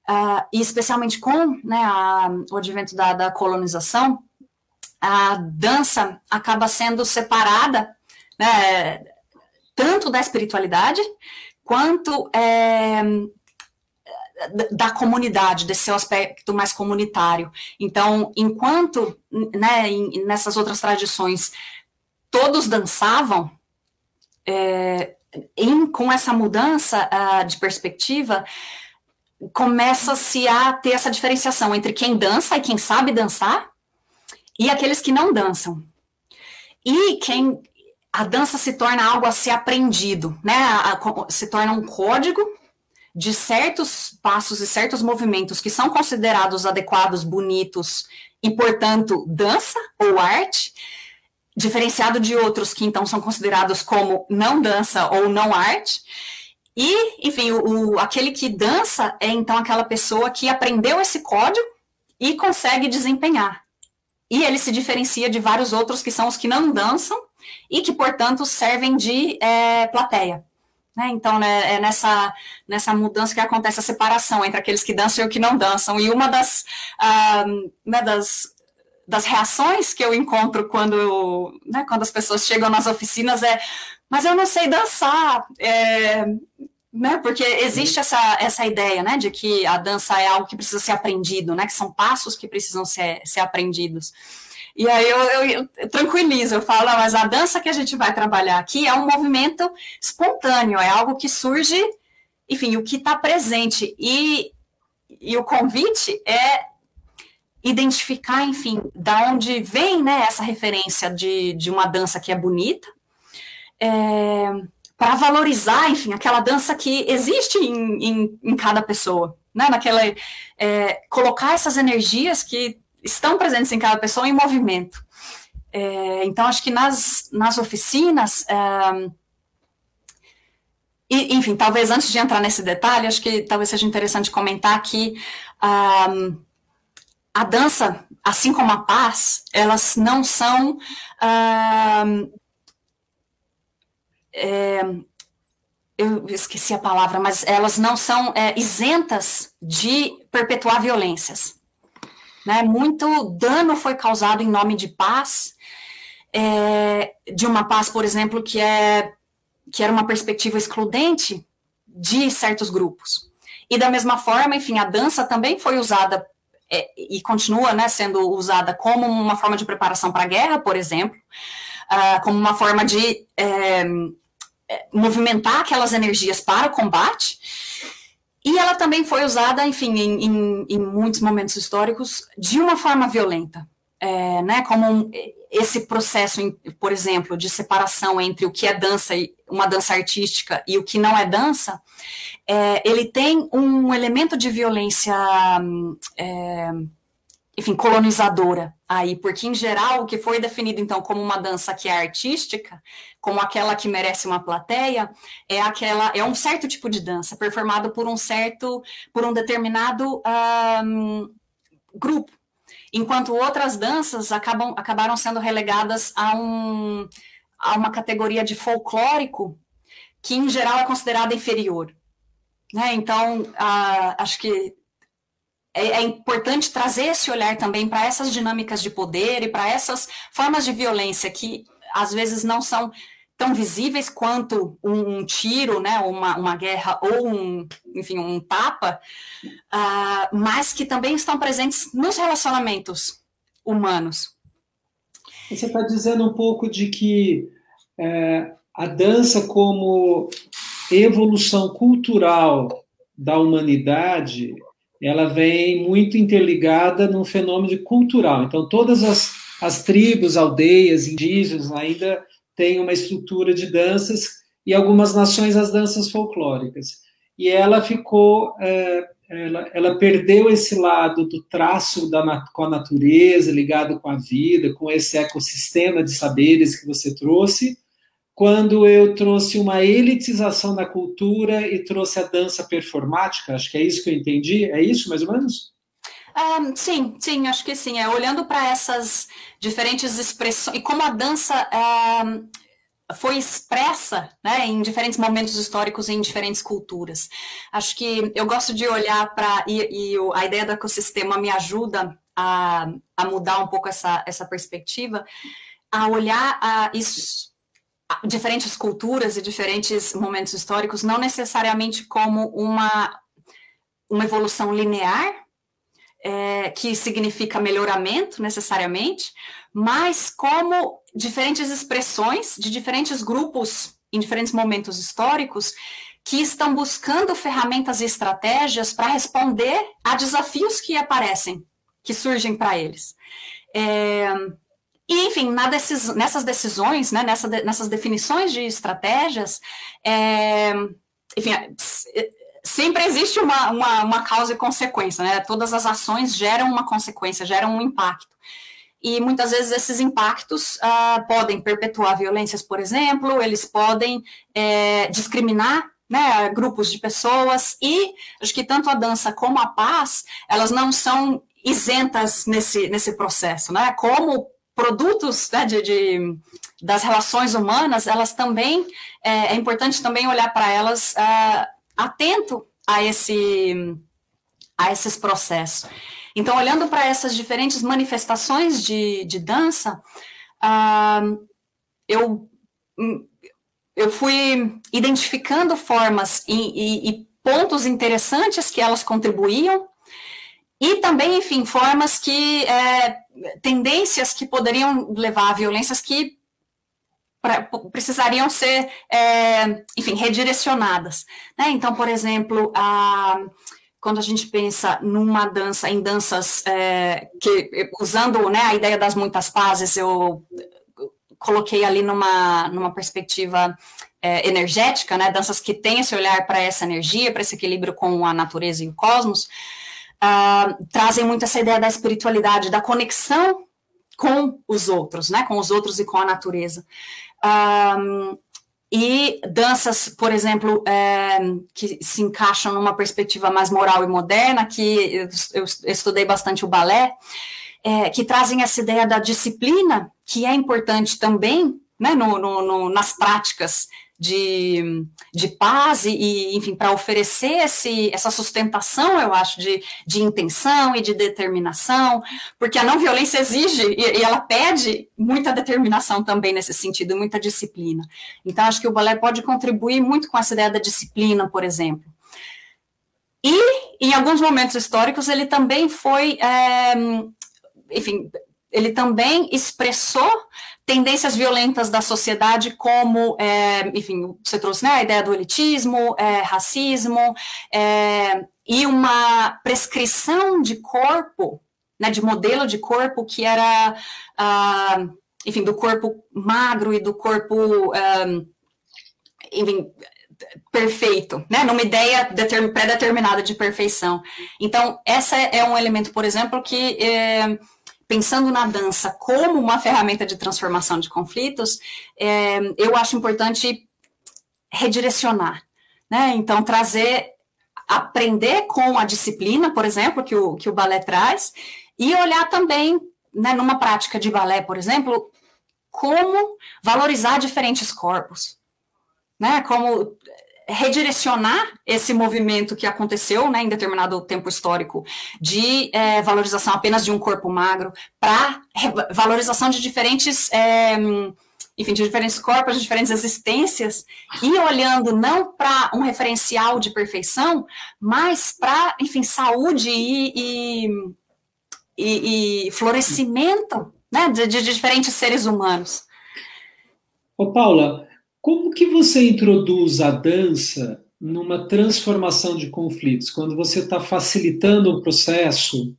uh, e especialmente com né, a, o advento da, da colonização, a dança acaba sendo separada né, tanto da espiritualidade quanto é, da comunidade, desse seu aspecto mais comunitário. Então, enquanto né, nessas outras tradições todos dançavam, é, em, com essa mudança uh, de perspectiva, começa-se a ter essa diferenciação entre quem dança e quem sabe dançar e aqueles que não dançam. E quem a dança se torna algo a ser aprendido, né? A, a, se torna um código de certos passos e certos movimentos que são considerados adequados, bonitos e, portanto, dança ou arte, diferenciado de outros que então são considerados como não dança ou não arte. E, enfim, o, o, aquele que dança é então aquela pessoa que aprendeu esse código e consegue desempenhar. E ele se diferencia de vários outros que são os que não dançam e que, portanto, servem de é, plateia. Né? Então, né, é nessa, nessa mudança que acontece a separação entre aqueles que dançam e os que não dançam. E uma das, ah, né, das, das reações que eu encontro quando, né, quando as pessoas chegam nas oficinas é mas eu não sei dançar. É, né, porque existe essa, essa ideia né, de que a dança é algo que precisa ser aprendido, né, que são passos que precisam ser, ser aprendidos. E aí eu, eu, eu, tranquilizo, eu falo, mas a dança que a gente vai trabalhar aqui é um movimento espontâneo, é algo que surge, enfim, o que está presente. E, e o convite é identificar, enfim, da onde vem né, essa referência de, de uma dança que é bonita, é, para valorizar, enfim, aquela dança que existe em, em, em cada pessoa, né, naquela, é, colocar essas energias que estão presentes em cada pessoa em movimento. É, então, acho que nas, nas oficinas, é, enfim, talvez antes de entrar nesse detalhe, acho que talvez seja interessante comentar que um, a dança, assim como a paz, elas não são. É, eu esqueci a palavra, mas elas não são é, isentas de perpetuar violências. Né? Muito dano foi causado em nome de paz, é, de uma paz, por exemplo, que é que era uma perspectiva excludente de certos grupos. E da mesma forma, enfim, a dança também foi usada é, e continua né, sendo usada como uma forma de preparação para a guerra, por exemplo, uh, como uma forma de é, movimentar aquelas energias para o combate. E ela também foi usada, enfim, em, em, em muitos momentos históricos de uma forma violenta é, né, como um, esse processo, por exemplo, de separação entre o que é dança uma dança artística e o que não é dança, é, ele tem um elemento de violência, é, enfim, colonizadora aí, porque em geral o que foi definido então como uma dança que é artística, como aquela que merece uma plateia, é aquela é um certo tipo de dança performado por um certo, por um determinado um, grupo enquanto outras danças acabam, acabaram sendo relegadas a, um, a uma categoria de folclórico que, em geral, é considerada inferior. Né? Então, acho que é, é, importante trazer esse olhar também para essas dinâmicas de poder e para essas formas de violência que, às vezes, não são tão visíveis quanto um, um tiro, né, uma, uma guerra ou um, enfim, um tapa, uh, mas que também estão presentes nos relacionamentos humanos. Você está dizendo um pouco de que é, a dança como evolução cultural da humanidade, ela vem muito interligada num fenômeno cultural. Então, todas as, as tribos, aldeias, indígenas ainda tem uma estrutura de danças e algumas nações as danças folclóricas. E ela ficou, é, ela, ela, perdeu esse lado do traço da, com a natureza, ligado com a vida, com esse ecossistema de saberes que você trouxe, quando eu trouxe uma elitização da cultura e trouxe a dança performática, acho que é isso que eu entendi, é isso mais ou menos? Um, sim, sim, acho que sim. É, olhando para essas diferentes expressões, e como a dança um, foi expressa né, em diferentes momentos históricos e em diferentes culturas. Acho que eu gosto de olhar para. E, e, a ideia do ecossistema me ajuda a, a mudar um pouco essa, essa perspectiva, a olhar a isso diferentes culturas e diferentes momentos históricos, não necessariamente como uma, uma evolução linear, é, que significa melhoramento necessariamente, mas como diferentes expressões de diferentes grupos em diferentes momentos históricos que estão buscando ferramentas e estratégias para responder a desafios que aparecem, que surgem para eles. É, e, enfim, decis, nessas decisões, né, nessa, nessas definições de estratégias, é, enfim, sempre existe uma, uma, uma, causa e consequência, né? Todas as ações geram uma consequência, geram um impacto. E muitas vezes esses impactos uh, podem perpetuar violências, por exemplo, eles podem é, discriminar né, grupos de pessoas, e acho que tanto a dança como a paz, elas não são isentas nesse, nesse processo, né? Como produtos né, de, de das relações humanas, elas também, é, é importante também olhar para elas uh, atento a, esse, a esses processos. Então, olhando para essas diferentes manifestações de, de dança, uh, eu, eu fui identificando formas e, e, e pontos interessantes que elas contribuíam e também, enfim, formas que, é, tendências que poderiam levar a violências que pra, precisariam ser, é, enfim, redirecionadas. Né? Então, por exemplo, a, quando a gente pensa numa dança, em danças é, que, usando né, a ideia das muitas pazes, eu coloquei ali numa, numa perspectiva é, energética, né, danças que têm esse olhar para essa energia, para esse equilíbrio com a natureza e o cosmos, uh, trazem muito essa ideia da espiritualidade, da conexão com os outros, né, com os outros e com a natureza. Um, e danças, por exemplo, é, que se encaixam numa perspectiva mais moral e moderna, que eu, eu estudei bastante o balé, é, que trazem essa ideia da disciplina, que é importante também né, no, no, no, nas práticas de, de paz e, enfim, para oferecer esse, essa sustentação, eu acho, de, de intenção e de determinação, porque a não violência exige e, e ela pede muita determinação também nesse sentido, muita disciplina. Então, acho que o balé pode contribuir muito com essa ideia da disciplina, por exemplo. E, em alguns momentos históricos, ele também foi, é, enfim, ele também expressou tendências violentas da sociedade, como, é, enfim, você trouxe né, a ideia do elitismo, é, racismo, é, e uma prescrição de corpo, né, de modelo de corpo que era, ah, enfim, do corpo magro e do corpo, ah, enfim, perfeito, né, numa ideia pré-determinada de perfeição. Então, essa é um elemento, por exemplo, que é, pensando na dança como uma ferramenta de transformação de conflitos, é, eu acho importante redirecionar, né? Então, trazer, aprender com a disciplina, por exemplo, que o, que o balé traz, e olhar também, né, numa prática de balé, por exemplo, como valorizar diferentes corpos, né? Como redirecionar esse movimento que aconteceu né, em determinado tempo histórico de é, valorização apenas de um corpo magro para valorização de diferentes é, enfim, de diferentes corpos, de diferentes existências, e olhando não para um referencial de perfeição, mas para, enfim, saúde e, e, e, e florescimento né, de, de, diferentes seres humanos. Ô, Paula, como que você introduz a dança numa transformação de conflitos? Quando você está facilitando o processo,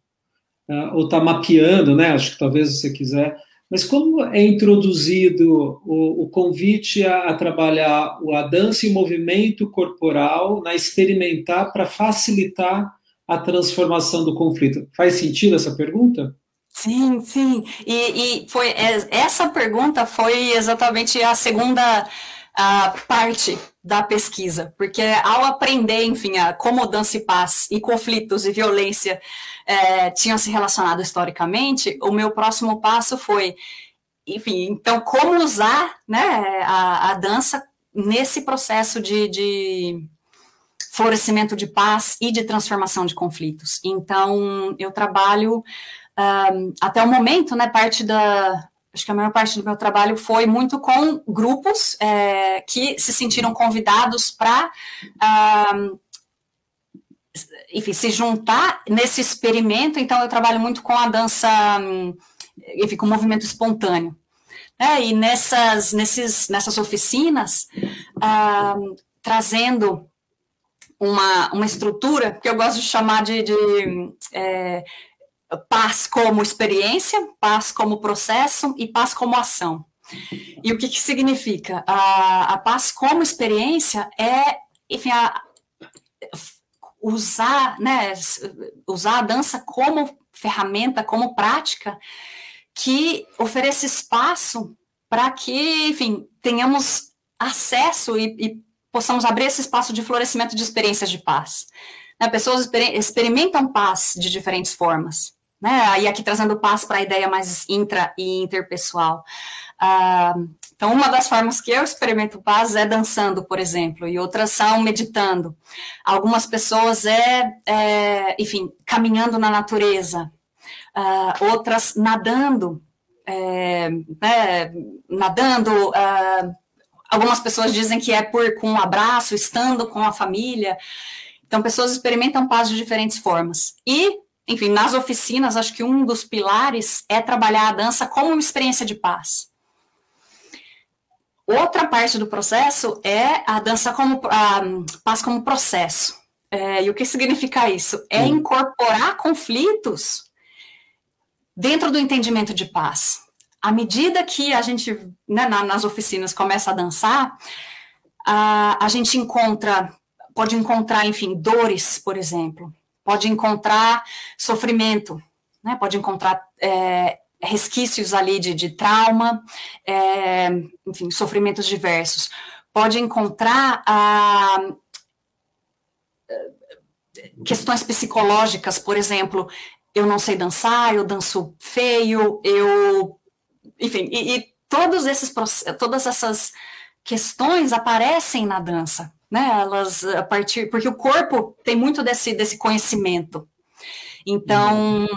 uh, ou está mapeando, né? Acho que talvez você quiser. Mas como é introduzido o, o convite a, a, trabalhar a dança e o movimento corporal, na experimentar para facilitar a transformação do conflito? Faz sentido essa pergunta? Sim, sim. E, e foi essa pergunta foi exatamente a segunda a parte da pesquisa, porque ao aprender, enfim, a como dança e paz e conflitos e violência é, tinham se relacionado historicamente, o meu próximo passo foi, enfim, então como usar né, a, a dança nesse processo de, de florescimento de paz e de transformação de conflitos. Então, eu trabalho um, até o momento, né, parte da, acho que a maior parte do meu trabalho foi muito com grupos é, que se sentiram convidados para, enfim, se juntar nesse experimento. Então, eu trabalho muito com a dança, enfim, com o movimento espontâneo. Né? E nessas, nesses, nessas oficinas, trazendo uma, uma estrutura que eu gosto de chamar de, de é, paz como experiência, paz como processo e paz como ação. E o que, que significa? A, a, paz como experiência é, enfim, a, usar, né, usar a dança como ferramenta, como prática, que ofereça espaço para que, enfim, tenhamos acesso e, e, possamos abrir esse espaço de florescimento de experiências de paz. Né, pessoas exper experimentam paz de diferentes formas né? E aqui trazendo paz para a ideia mais intra e interpessoal. Uh, então, uma das formas que eu experimento paz é dançando, por exemplo, e outras são meditando. Algumas pessoas é, é enfim, caminhando na natureza, uh, outras nadando, é, né, nadando. Uh, algumas pessoas dizem que é por com um abraço, estando com a família. Então, pessoas experimentam paz de diferentes formas. E enfim, nas oficinas, acho que um dos pilares é trabalhar a dança como uma experiência de paz. Outra parte do processo é a dança como a paz como processo. É, e o que significa isso? É incorporar conflitos dentro do entendimento de paz. À medida que a gente, né, nas oficinas, começa a dançar, a, a gente encontra, pode encontrar, enfim, dores, por exemplo, pode encontrar sofrimento, né, pode encontrar é, resquícios ali de, de trauma, é, enfim, sofrimentos diversos. Pode encontrar ah, questões psicológicas, por exemplo, eu não sei dançar, eu danço feio, eu, enfim, e, e todos esses todas essas questões aparecem na dança, né? Elas a partir porque o corpo tem muito desse desse conhecimento. Então,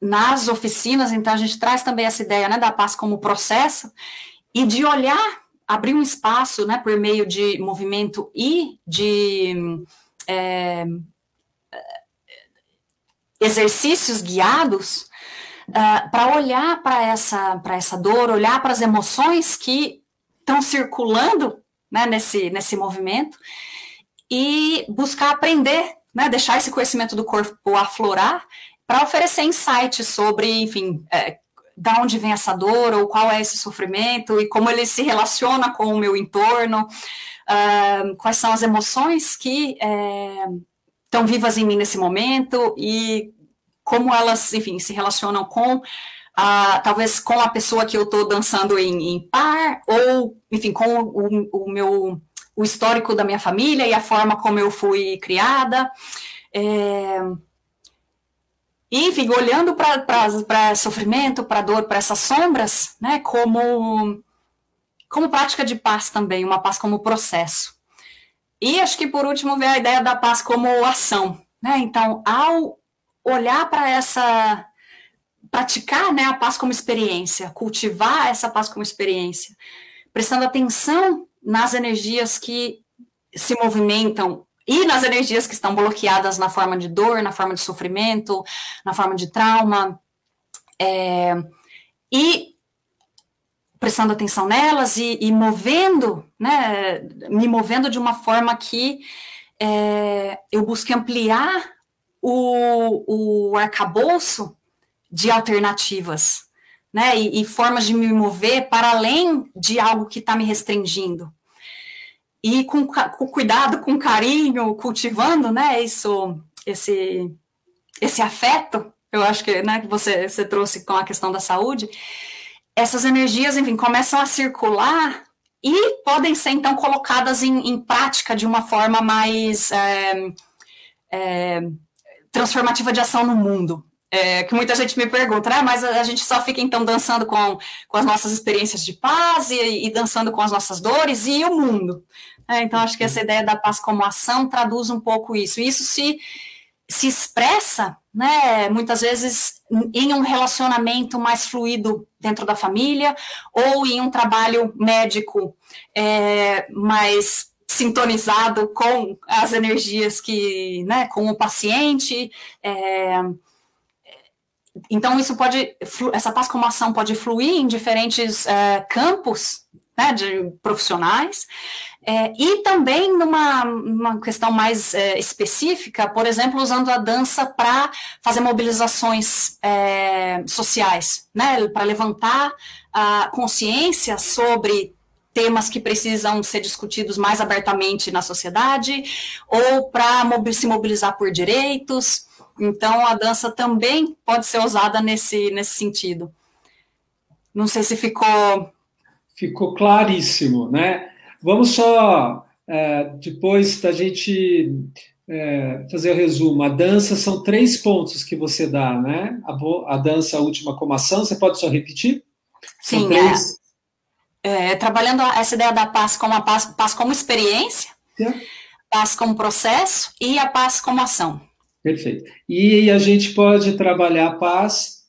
nas oficinas, então a gente traz também essa ideia, né, da paz como processo e de olhar, abrir um espaço, né, por meio de movimento e de é, exercícios guiados uh, ah, para olhar para essa, essa dor, olhar para as emoções que estão circulando né, nesse, nesse movimento e buscar aprender, né, deixar esse conhecimento do corpo aflorar para oferecer insights sobre, enfim, é, da onde vem essa dor ou qual é esse sofrimento e como ele se relaciona com o meu entorno, uh, quais são as emoções que é, estão vivas em mim nesse momento e como elas, enfim, se relacionam com talvez com a pessoa que eu estou dançando em, em, par, ou, enfim, com o, o, meu o histórico da minha família e a forma como eu fui criada. É, enfim, olhando para sofrimento, para dor, para essas sombras, né, como, como prática de paz também, uma paz como processo. E acho que por último vem a ideia da paz como ação. Né? Então, ao olhar para essa. Praticar né, a paz como experiência, cultivar essa paz como experiência, prestando atenção nas energias que se movimentam e nas energias que estão bloqueadas na forma de dor, na forma de sofrimento, na forma de trauma. É, e prestando atenção nelas e, e, movendo, né, me movendo de uma forma que é, eu busque ampliar o, o arcabouço de alternativas, né, e, e formas de me mover para além de algo que está me restringindo. E com, com, cuidado, com carinho, cultivando, né, isso, esse, esse afeto, eu acho que, né, que você, você trouxe com a questão da saúde, essas energias, enfim, começam a circular e podem ser, então, colocadas em, em prática de uma forma mais é, é, transformativa de ação no mundo. É, que muita gente me pergunta, né, mas a, gente só fica, então, dançando com, com as nossas experiências de paz e, e dançando com as nossas dores e o mundo. É, então, acho que essa ideia da paz como ação traduz um pouco isso. Isso se, se expressa, né, muitas vezes, em um relacionamento mais fluido dentro da família, ou em um trabalho médico é, mais sintonizado com as energias que, né, com o paciente. É, então, isso pode, essa paz como ação pode fluir em diferentes é, campos né, de profissionais, é, e também numa, numa questão mais é, específica, por exemplo, usando a dança para fazer mobilizações é, sociais, né, para levantar a consciência sobre temas que precisam ser discutidos mais abertamente na sociedade, ou para se mobilizar por direitos. Então, a dança também pode ser usada nesse, nesse sentido. Não sei se ficou. Ficou claríssimo, né? Vamos só, é, depois da gente é, fazer o resumo. A dança são três pontos que você dá, né? A, a dança, a última como ação, você pode só repetir? Sim, é, é, trabalhando essa ideia da paz como a paz, paz como experiência, paz como processo e a paz como ação. Perfeito. E a gente pode trabalhar a paz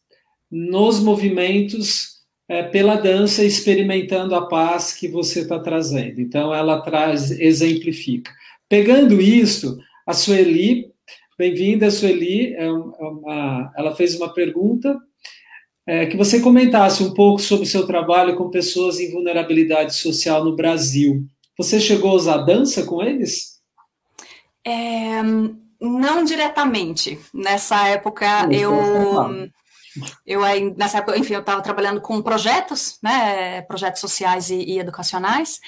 nos movimentos é, pela dança experimentando a paz que você está trazendo. Então, ela traz, exemplifica. Pegando isso, a Sueli, bem-vinda, Sueli, é uma, ela fez uma pergunta é, que você comentasse um pouco sobre o seu trabalho com pessoas em vulnerabilidade social no Brasil. Você chegou a usar dança com eles? É, não diretamente. Nessa época, eu. Eu aí, nessa época, enfim, eu estava trabalhando com projetos, né, projetos sociais e, e educacionais,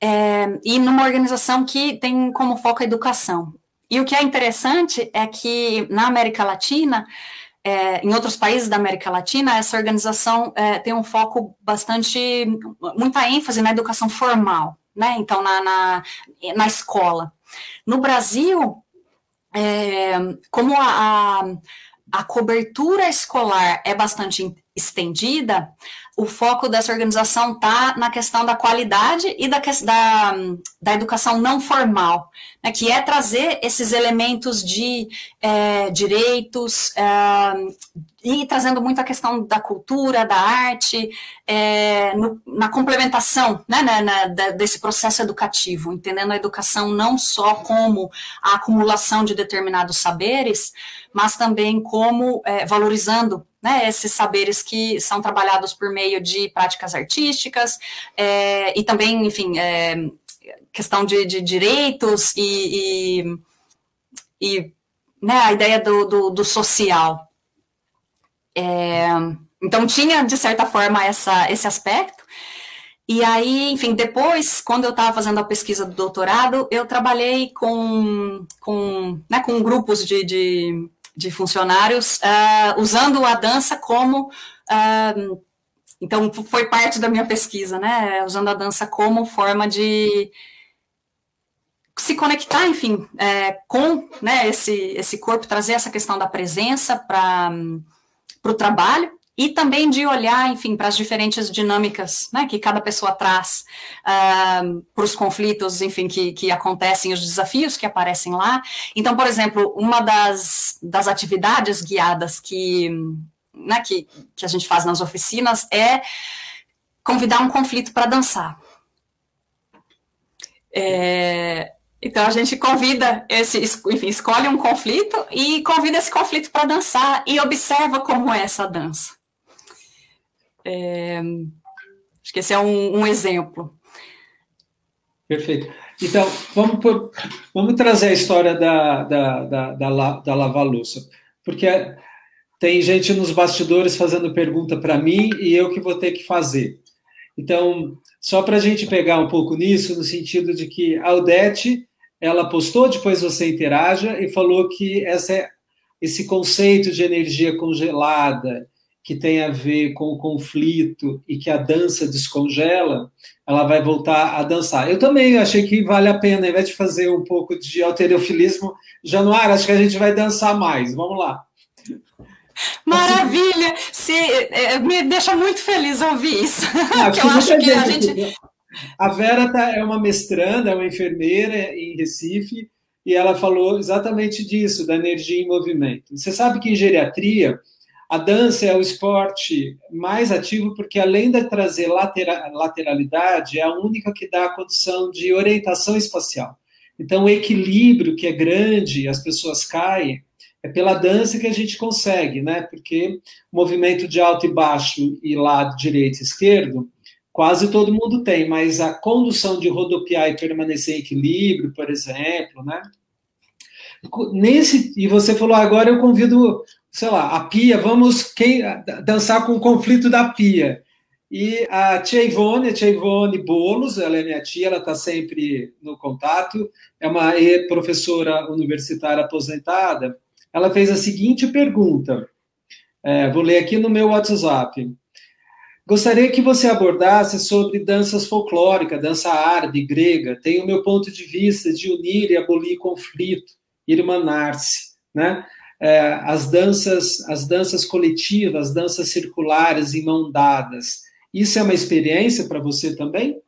é, e numa organização que tem como foco a educação. E o que é interessante é que na América Latina, é, em outros países da América Latina, essa organização é, tem um foco bastante, muita ênfase na educação formal, né? Então, na, na, na escola. No Brasil, é, como a, a, a cobertura escolar é bastante estendida, o foco dessa organização está na questão da qualidade e da, da, da educação não formal, né, que é trazer esses elementos de é, direitos é, e trazendo muito a questão da cultura, da arte, é, no, na complementação né, na, na, desse processo educativo, entendendo a educação não só como a acumulação de determinados saberes, mas também como é, valorizando né, esses saberes que são trabalhados por meio de práticas artísticas, é, e também, enfim, é, questão de, de direitos e, e, e né, a ideia do, do, do social. É, então, tinha, de certa forma, essa, esse aspecto. E aí, enfim, depois, quando eu estava fazendo a pesquisa do doutorado, eu trabalhei com, com, né, com grupos de, de de funcionários, uh, usando a dança como. Uh, então, foi parte da minha pesquisa, né? Usando a dança como forma de se conectar, enfim, é, com né, esse, esse corpo, trazer essa questão da presença para o trabalho e também de olhar, enfim, para as diferentes dinâmicas né, que cada pessoa traz uh, para os conflitos, enfim, que, que acontecem, os desafios que aparecem lá. Então, por exemplo, uma das, das atividades guiadas que, né, que, que a gente faz nas oficinas é convidar um conflito para dançar. É, então a gente convida esse, enfim, escolhe um conflito e convida esse conflito para dançar e observa como é essa dança. É, acho que esse é um, um exemplo. Perfeito. Então, vamos, por, vamos trazer a história da, da, da, da, da lava-louça, porque tem gente nos bastidores fazendo pergunta para mim e eu que vou ter que fazer. Então, só para a gente pegar um pouco nisso, no sentido de que a Odete, ela postou, depois você interaja, e falou que essa é, esse conceito de energia congelada que tem a ver com o conflito e que a dança descongela, ela vai voltar a dançar. Eu também achei que vale a pena, ao invés de fazer um pouco de alterofilismo, Januário, acho que a gente vai dançar mais. Vamos lá. Maravilha! Se, é, me deixa muito feliz ouvir isso. Ah, eu acho que a gente. A Vera tá, é uma mestranda, é uma enfermeira em Recife, e ela falou exatamente disso, da energia em movimento. Você sabe que em geriatria a dança é o esporte mais ativo porque, além de trazer lateralidade, é a única que dá a condição de orientação espacial. Então, o equilíbrio que é grande, as pessoas caem, é pela dança que a gente consegue, né? Porque movimento de alto e baixo e lado direito e esquerdo, quase todo mundo tem, mas a condução de rodopiar e permanecer em equilíbrio, por exemplo, né? Nesse, e você falou agora, eu convido sei lá, a pia, vamos quem, dançar com o conflito da pia. E a tia Ivone, a tia Ivone Bolos, ela é minha tia, ela está sempre no contato, é uma professora universitária aposentada. Ela fez a seguinte pergunta, é, vou ler aqui no meu WhatsApp. Gostaria que você abordasse sobre danças folclóricas, dança árabe, grega. Tem o meu ponto de vista de unir e abolir conflito, irmanar-se, né? É, as danças, as danças coletivas, as danças circulares em mão dadas. Isso é uma experiência para você também?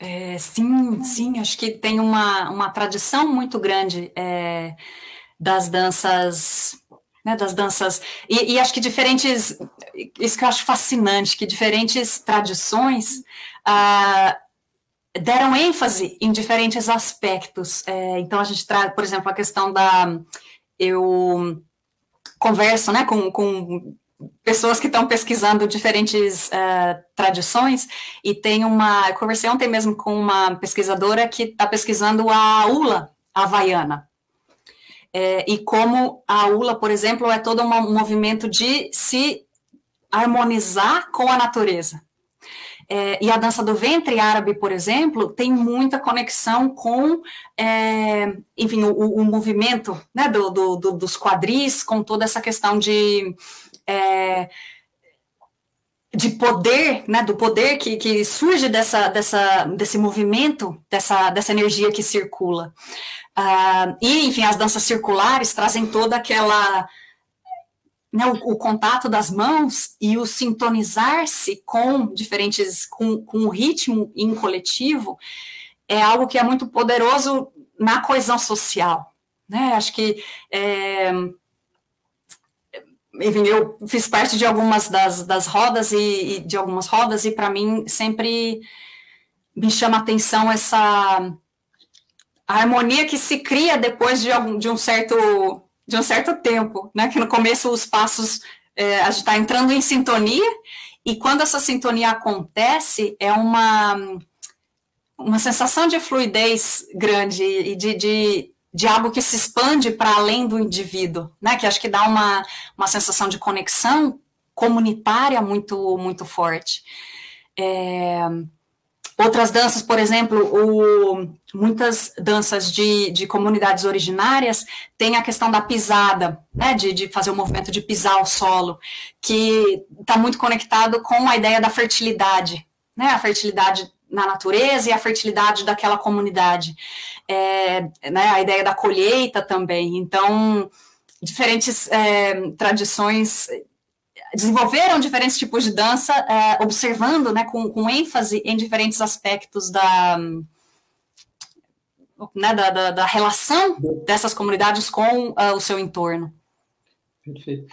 É, sim, sim, acho que tem uma, uma tradição muito grande é, das danças, né, das danças, e, e, acho que diferentes, isso que eu acho fascinante, que diferentes tradições ah, deram ênfase em diferentes aspectos. É, então, a gente traz, por exemplo, a questão da eu converso né, com, com pessoas que estão pesquisando diferentes uh, tradições, e tem uma. Eu conversei ontem mesmo com uma pesquisadora que está pesquisando a ULA, havaiana. É, e como a ULA, por exemplo, é todo um movimento de se harmonizar com a natureza. É, e a dança do ventre árabe, por exemplo, tem muita conexão com, é, enfim, o, o, movimento né, do, do, do, dos quadris, com toda essa questão de. É, de poder, né, do poder que, que surge dessa, dessa, desse movimento, dessa, dessa energia que circula. Uh, e, enfim, as danças circulares trazem toda aquela né, o, o, contato das mãos e o sintonizar-se com diferentes, com, com o ritmo em coletivo, é algo que é muito poderoso na coesão social. Né? Acho que. É, enfim, eu fiz parte de algumas das, das rodas e, e de algumas rodas, e para mim sempre me chama atenção essa harmonia que se cria depois de, algum, de um certo de um certo tempo, né? Que no começo os passos é, a gente está entrando em sintonia e quando essa sintonia acontece é uma uma sensação de fluidez grande e de, de, de algo que se expande para além do indivíduo, né? Que acho que dá uma, uma sensação de conexão comunitária muito muito forte. É, Outras danças, por exemplo, o, muitas danças de, de comunidades originárias têm a questão da pisada, né, de, de fazer o movimento de pisar o solo, que está muito conectado com a ideia da fertilidade, né, a fertilidade na natureza e a fertilidade daquela comunidade, é, né, a ideia da colheita também. Então, diferentes é, tradições desenvolveram diferentes tipos de dança, é, observando, né, com, com, ênfase em diferentes aspectos da, né, da, da, da relação dessas comunidades com uh, o seu entorno. Perfeito.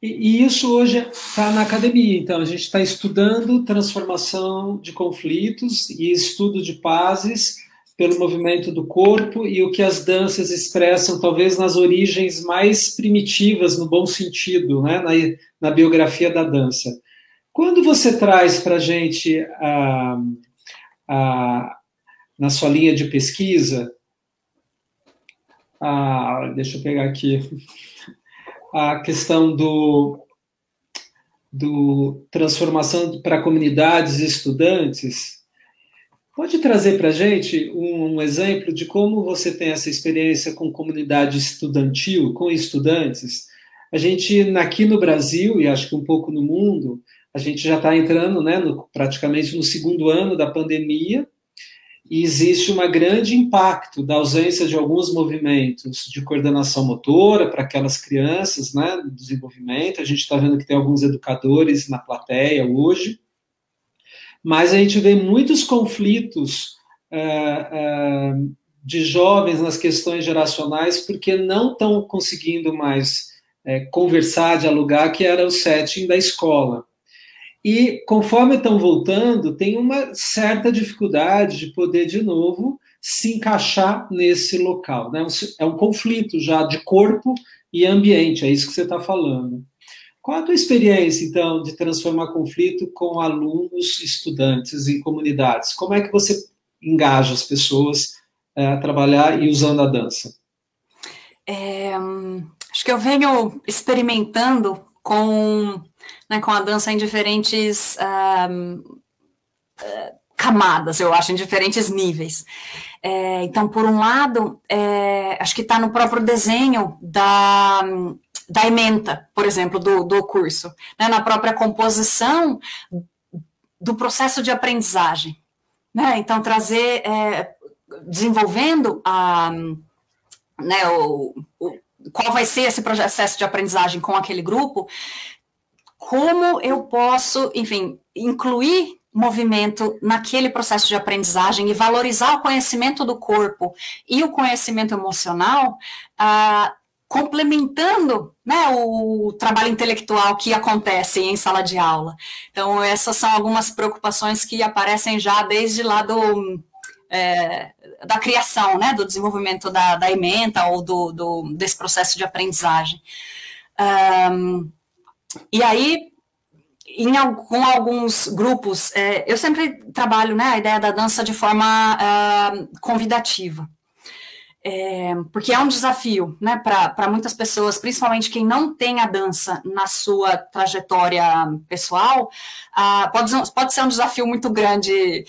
E, e isso hoje está na academia, então a gente está estudando transformação de conflitos e estudo de pazes pelo movimento do corpo e o que as danças expressam, talvez nas origens mais primitivas, no bom sentido, né, na, na biografia da dança. Quando você traz para a gente, na sua linha de pesquisa, deixa eu pegar aqui, a questão do, do transformação para comunidades estudantes, Pode trazer para a gente um, um, exemplo de como você tem essa experiência com comunidade estudantil, com estudantes? A gente, aqui no Brasil, e acho que um pouco no mundo, a gente já está entrando né, no, praticamente no segundo ano da pandemia, e existe um grande impacto da ausência de alguns movimentos de coordenação motora para aquelas crianças, né, do desenvolvimento. A gente está vendo que tem alguns educadores na plateia hoje, mas a gente vê muitos conflitos uh, uh, de jovens nas questões geracionais porque não estão conseguindo mais uh, conversar, dialogar, que era o setting da escola. E conforme estão voltando, tem uma certa dificuldade de poder, de novo, se encaixar nesse local. Né? É um conflito já de corpo e ambiente, é isso que você está falando. Qual a tua experiência, então, de transformar conflito com alunos, estudantes e comunidades? Como é que você engaja as pessoas é, a trabalhar e usando a dança? É, acho que eu venho experimentando com, né, com a dança em diferentes um, uh, camadas, eu acho, em diferentes níveis. É, então, por um lado, é, acho que está no próprio desenho da da ementa, por exemplo, do, do curso, né, na própria composição do processo de aprendizagem. Né? Então, trazer, é, desenvolvendo a, né, o, o, qual vai ser esse processo de aprendizagem com aquele grupo, como eu posso, enfim, incluir movimento naquele processo de aprendizagem e valorizar o conhecimento do corpo e o conhecimento emocional, ah, complementando né, o trabalho intelectual que acontece em sala de aula. Então, essas são algumas preocupações que aparecem já desde lá do, é, da criação, né, do desenvolvimento da, da ementa ou do, do, desse processo de aprendizagem. Um, e aí, em, com alguns grupos, é, eu sempre trabalho né, a ideia da dança de forma uh, convidativa. É, porque é um desafio, né, para muitas pessoas, principalmente quem não tem a dança na sua trajetória pessoal, ah, pode, pode ser um desafio muito grande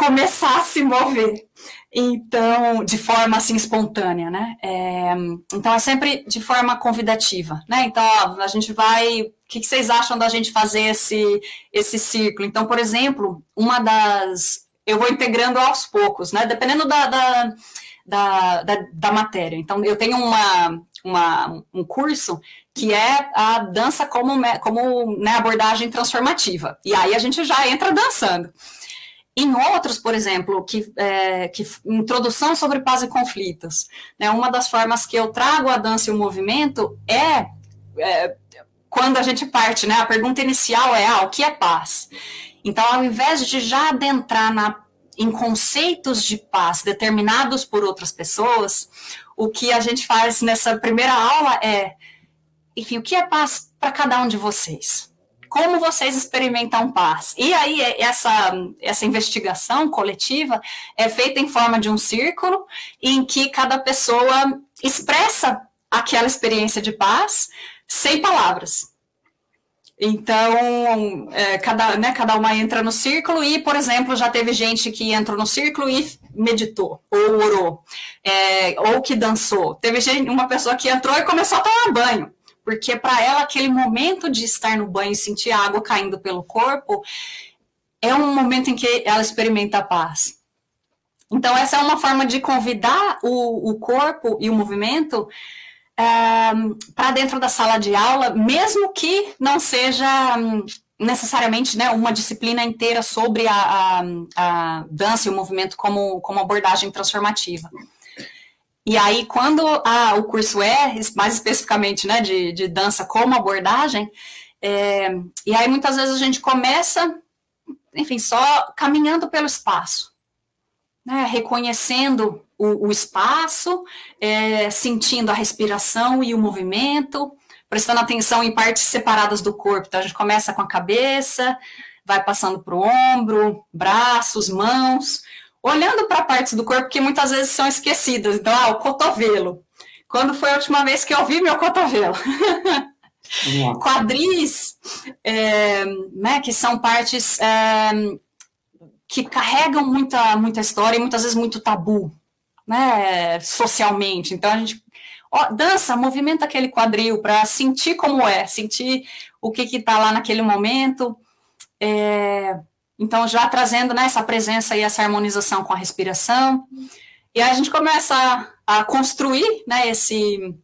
começar a se mover. Então, de forma assim espontânea, né? É, então é sempre de forma convidativa, né? Então, ó, a gente vai. O que, que, vocês acham da gente fazer esse, esse ciclo? Então, por exemplo, uma das. Eu vou integrando aos poucos, né? Dependendo da, da, da, da, da matéria. Então, eu tenho uma, uma, um curso que é a dança como, como né, abordagem transformativa. E aí a gente já entra dançando. Em outros, por exemplo, que, é, que introdução sobre paz e conflitos, né, uma das formas que eu trago a dança e o movimento é, é quando a gente parte, né, a pergunta inicial é, ah, o que é paz? Então, ao invés de já adentrar na, em conceitos de paz determinados por outras pessoas, o que a gente faz nessa primeira aula é, enfim, o que é paz para cada um de vocês? como vocês experimentam paz. E aí, é, essa, essa investigação coletiva é feita em forma de um círculo, em que cada pessoa expressa aquela experiência de paz sem palavras. Então, é, cada, né, cada uma entra no círculo e, por exemplo, já teve gente que entrou no círculo e meditou, ou orou, é, ou que dançou. Teve gente, uma pessoa que entrou e começou a tomar banho porque para ela aquele momento de estar no banho e sentir a água caindo pelo corpo é um momento em que ela experimenta a paz. Então, essa é uma forma de convidar o, o corpo e o movimento para dentro da sala de aula, mesmo que não seja um, necessariamente né, uma disciplina inteira sobre a, a, a dança e o movimento como, como abordagem transformativa. E aí, quando ah, o curso é, mais especificamente, né, de, de dança como abordagem, é, e aí muitas vezes a gente começa, enfim, só caminhando pelo espaço, né, reconhecendo o, o espaço, é, sentindo a respiração e o movimento, prestando atenção em partes separadas do corpo. Então, a gente começa com a cabeça, vai passando para o ombro, braços, mãos, olhando para partes do corpo que muitas vezes são esquecidas. Então, ah, o cotovelo. Quando foi a última vez que eu vi meu cotovelo? Quadris, é, né, que são partes é, que carregam muita, muita história e muitas vezes muito tabu, né, socialmente. Então, a gente ó, dança, movimenta aquele quadril para sentir como é, sentir o que está lá naquele momento. É, então, já trazendo né, essa presença e essa harmonização com a respiração. E aí a gente começa a, a construir né, esse,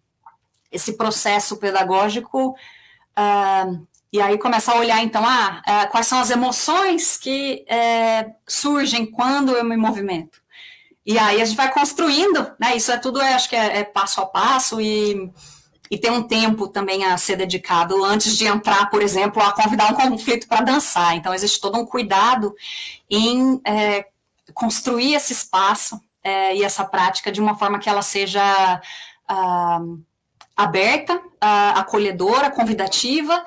esse processo pedagógico. Uh, e aí começa a olhar, então, ah, uh, quais são as emoções que uh, surgem quando eu me movimento. E aí a gente vai construindo, né? Isso é tudo, acho que é, é passo a passo e e tem um tempo também a ser dedicado antes de entrar, por exemplo, a convidar um conflito para dançar. Então, existe todo um cuidado em é, construir esse espaço é, e essa prática de uma forma que ela seja ah, aberta, ah, acolhedora, convidativa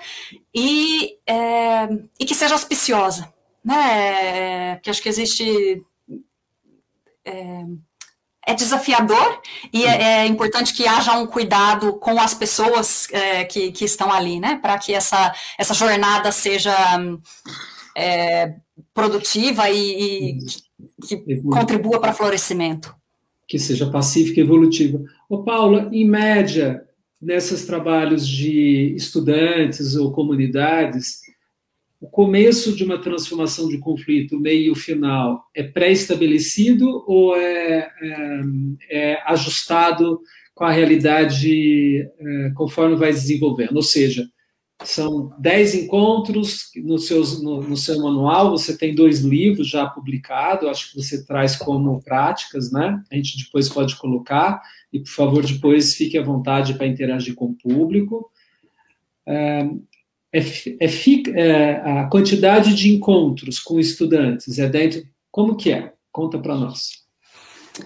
e, é, e que seja auspiciosa. Né? Porque acho que existe. É, é desafiador e é, é, importante que haja um cuidado com as pessoas é, que, que estão ali, né? Para que essa, essa jornada seja é, produtiva e, e que contribua para o florescimento. Que seja pacífica e evolutiva. Ô, Paula, em média, nesses trabalhos de estudantes ou comunidades, o começo de uma transformação de conflito, o meio e o final, é pré-estabelecido ou é, é, é, ajustado com a realidade é, conforme vai desenvolvendo? Ou seja, são dez encontros no, seus, no, no, seu manual, você tem dois livros já publicados, acho que você traz como práticas, né? A gente depois pode colocar, e por favor, depois fique à vontade para interagir com o público. É, é, é, a quantidade de encontros com estudantes é dentro. Como que é? Conta para nós.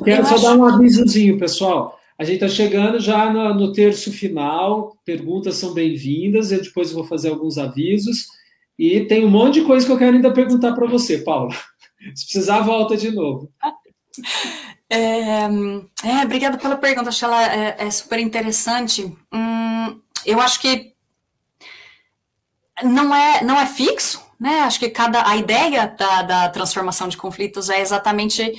Quero só dar um avisozinho, pessoal. A gente está chegando já no, no, terço final, perguntas são bem-vindas, eu depois vou fazer alguns avisos. E tem um monte de coisa que eu quero ainda perguntar para você, Paula. Se precisar, volta de novo. É, é, obrigada pela pergunta, acho que ela é, é super interessante. Hum, eu acho que não é, não é fixo, né? Acho que cada a ideia da, da transformação de conflitos é exatamente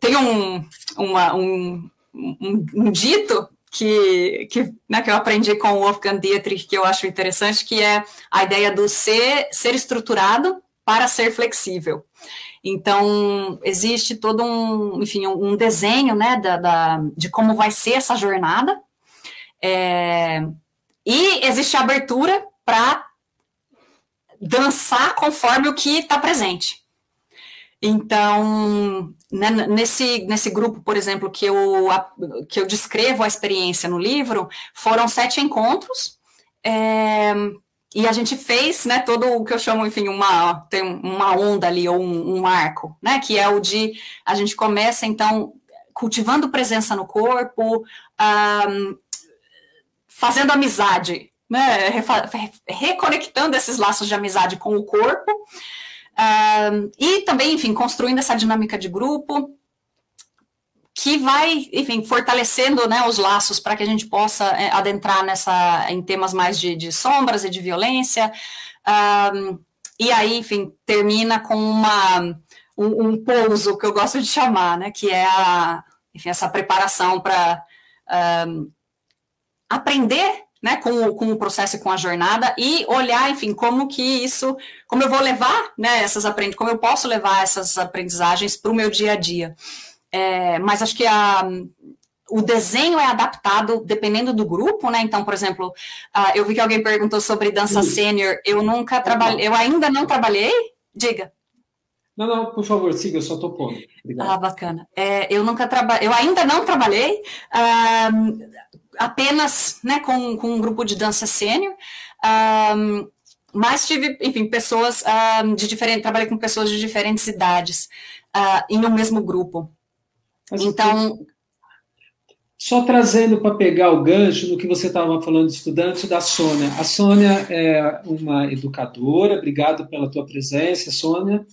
tem um, uma, um, um, um dito que, que, né, que eu aprendi com o Wolfgang Dietrich, que eu acho interessante, que é a ideia do ser, ser estruturado para ser flexível. Então, existe todo um, enfim, um desenho, né, da, da de como vai ser essa jornada, é, e existe a abertura para dançar conforme o que está presente. Então, né, nesse, nesse grupo, por exemplo, que eu, que eu descrevo a experiência no livro, foram sete encontros, é, e a gente fez, né, todo o que eu chamo, enfim, uma, tem uma onda ali, ou um, um arco, né, que é o de, a gente começa, então, cultivando presença no corpo, um, fazendo amizade, né, reconectando esses laços de amizade com o corpo, e também, enfim, construindo essa dinâmica de grupo que vai, enfim, fortalecendo né, os laços para que a gente possa é, adentrar nessa em temas mais de, de sombras e de violência. Um, e aí, enfim, termina com uma, um, um, pouso que eu gosto de chamar, né, que é a, enfim, essa preparação para um, aprender né, com, o, com o processo e com a jornada e olhar, enfim, como que isso, como eu vou levar, né, essas aprendizagens, como eu posso levar essas aprendizagens para o meu dia a dia. É, mas acho que a, o desenho é adaptado dependendo do grupo, né? Então, por exemplo, uh, eu vi que alguém perguntou sobre dança sênior. Eu nunca trabalhei, eu ainda não trabalhei. Diga. Não, não, por favor, siga, eu só estou pondo. Obrigado. Ah, bacana. É, eu nunca trabalhei, eu ainda não trabalhei. Uh, apenas né, com, com um grupo de dança sênior, um, mas tive, enfim, pessoas um, de diferentes, trabalhei com pessoas de diferentes idades uh, em um mesmo grupo. Mas, então. Só trazendo para pegar o gancho no que você estava falando de estudante da Sônia. A Sônia é uma educadora, obrigado pela tua presença, Sônia.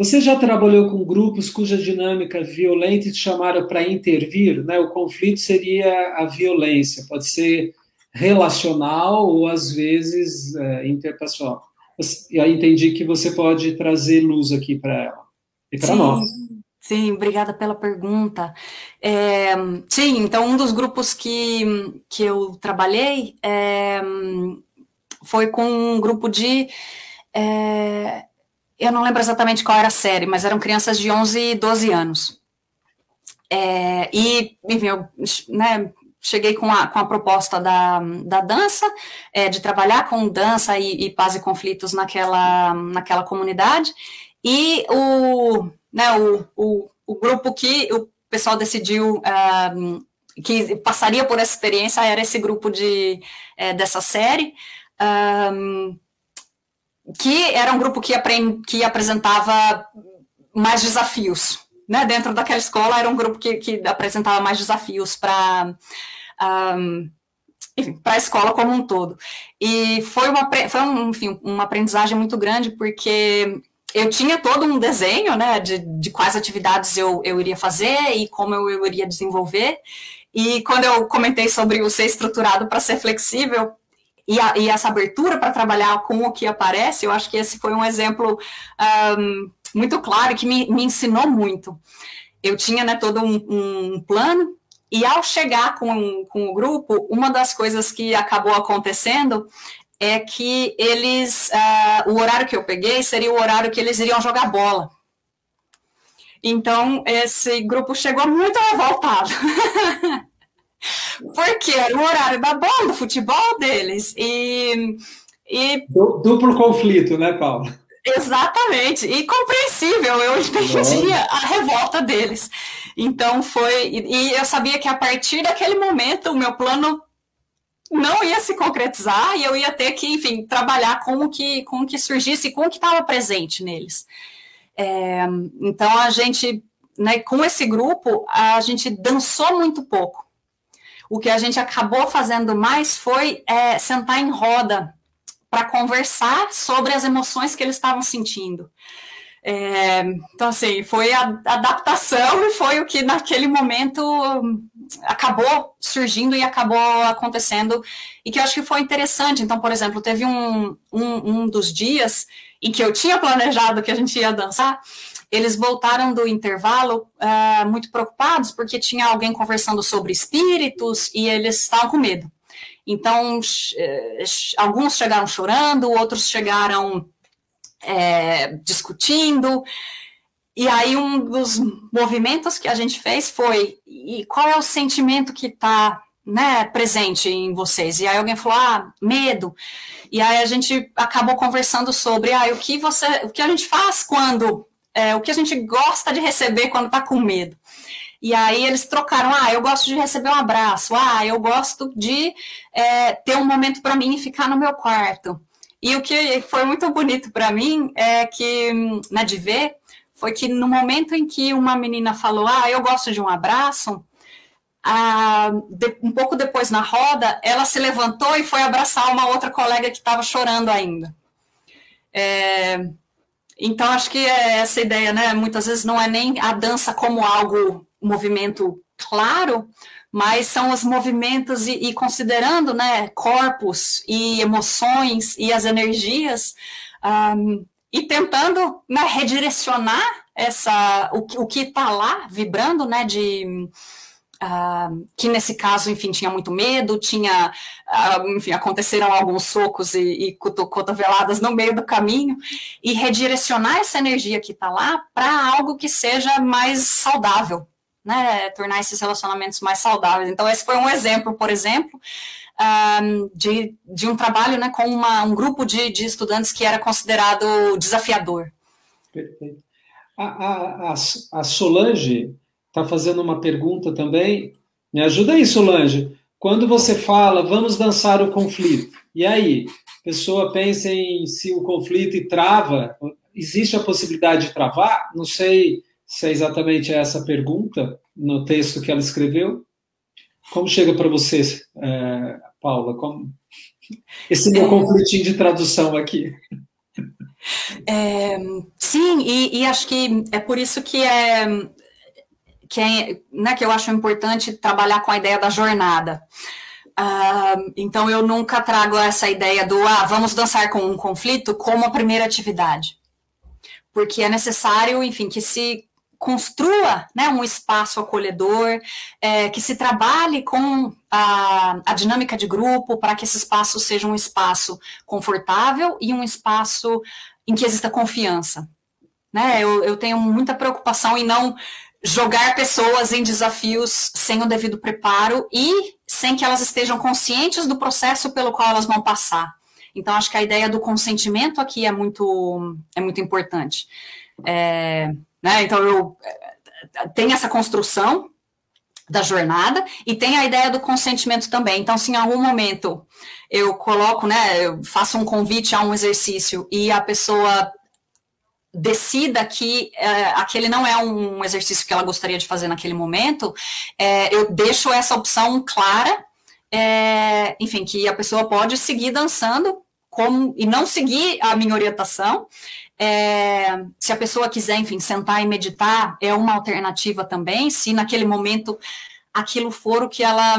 Você já trabalhou com grupos cuja dinâmica violenta te chamaram para intervir? Né? O conflito seria a violência, pode ser relacional ou às vezes é, interpessoal. E aí entendi que você pode trazer luz aqui para ela e para nós. Sim, obrigada pela pergunta. É, sim, então um dos grupos que, que eu trabalhei é, foi com um grupo de é, eu não lembro exatamente qual era a série, mas eram crianças de 11 e 12 anos. É, e, enfim, eu né, cheguei com a, com a proposta da, da dança, é, de trabalhar com dança e, e paz e conflitos naquela, naquela comunidade, e o, né, o, o, o grupo que o pessoal decidiu um, que passaria por essa experiência era esse grupo de, é, dessa série. Um, que era um grupo que, que apresentava mais desafios. Né? Dentro daquela escola, era um grupo que, que apresentava mais desafios para. Um, a escola como um todo. E foi, uma, foi um, enfim, uma aprendizagem muito grande, porque eu tinha todo um desenho né, de, de quais atividades eu, eu iria fazer e como eu, eu iria desenvolver. E quando eu comentei sobre o ser estruturado para ser flexível, e, a, e essa abertura para trabalhar com o que aparece, eu acho que esse foi um exemplo um, muito claro que me, me, ensinou muito. Eu tinha né, todo um, um plano, e ao chegar com, com o grupo, uma das coisas que acabou acontecendo é que eles, uh, o horário que eu peguei seria o horário que eles iriam jogar bola. Então, esse grupo chegou muito revoltado. Porque era o horário da bola, do futebol deles. E, e... Duplo conflito, né, Paulo? Exatamente, e compreensível, eu entendia a revolta deles. Então foi, e eu sabia que a partir daquele momento o meu plano não ia se concretizar e eu ia ter que, enfim, trabalhar com o que, com o que surgisse, com o que estava presente neles. É, então a gente, né, com esse grupo, a gente dançou muito pouco o que a gente acabou fazendo mais foi é, sentar em roda para conversar sobre as emoções que eles estavam sentindo. É, então, assim, foi a adaptação e foi o que naquele momento acabou surgindo e acabou acontecendo, e que eu acho que foi interessante. Então, por exemplo, teve um, um, um dos dias em que eu tinha planejado que a gente ia dançar, eles voltaram do intervalo uh, muito preocupados, porque tinha alguém conversando sobre espíritos e eles estavam com medo. Então, eh, alguns chegaram chorando, outros chegaram é, discutindo. E aí, um dos movimentos que a gente fez foi: e qual é o sentimento que está né, presente em vocês? E aí alguém falou: ah, medo. E aí a gente acabou conversando sobre ah, o que você, o que a gente faz quando, é, o que a gente gosta de receber quando está com medo. E aí eles trocaram, ah, eu gosto de receber um abraço, ah, eu gosto de é, ter um momento para mim e ficar no meu quarto. E o que foi muito bonito para mim é que, né, de ver, foi que no momento em que uma menina falou, ah, eu gosto de um abraço, ah, de, um pouco depois na roda, ela se levantou e foi abraçar uma outra colega que estava chorando ainda. É, então, acho que é essa ideia, né? Muitas vezes não é nem a dança como algo, movimento claro, mas são os movimentos e, e, considerando né, corpos e emoções e as energias um, e tentando né, redirecionar essa o, o que está lá vibrando né, de Uh, que nesse caso, enfim, tinha muito medo, tinha, uh, enfim, aconteceram alguns socos e, e cotoveladas no meio do caminho, e redirecionar essa energia que está lá para algo que seja mais saudável, né, tornar esses relacionamentos mais saudáveis. Então, esse foi um exemplo, por exemplo, um, de, de um trabalho né, com uma, um grupo de, de estudantes que era considerado desafiador. Perfeito. A, a, a Solange está fazendo uma pergunta também. Me ajuda aí, Solange. Quando você fala, vamos dançar o conflito, e aí? A pessoa pensa em se o conflito e trava, existe a possibilidade de travar? Não sei se é exatamente essa pergunta no texto que ela escreveu. Como chega para você, é, Paula? Como... Esse meu conflitinho de tradução aqui. É, sim, e, e, acho que é por isso que é que, é, né, que eu acho importante trabalhar com a ideia da jornada. Uh, então eu nunca trago essa ideia do ah, vamos dançar com um conflito como a primeira atividade. Porque é necessário, enfim, que se construa né, um espaço acolhedor, é, que se trabalhe com a, a dinâmica de grupo para que esse espaço seja um espaço confortável e um espaço em que exista confiança. Né? Eu, eu tenho muita preocupação em não jogar pessoas em desafios sem o devido preparo e sem que elas estejam conscientes do processo pelo qual elas vão passar. Então, acho que a ideia do consentimento aqui é muito, é muito importante. É, né? Então, eu tem essa construção da jornada e tem a ideia do consentimento também. Então, se em algum momento eu coloco, né, eu faço um convite a um exercício e a pessoa decida que é, aquele não é um exercício que ela gostaria de fazer naquele momento, é, eu deixo essa opção clara, é, enfim, que a pessoa pode seguir dançando como, e não seguir a minha orientação, é, se a pessoa quiser, enfim, sentar e meditar, é uma alternativa também, se naquele momento aquilo for o que ela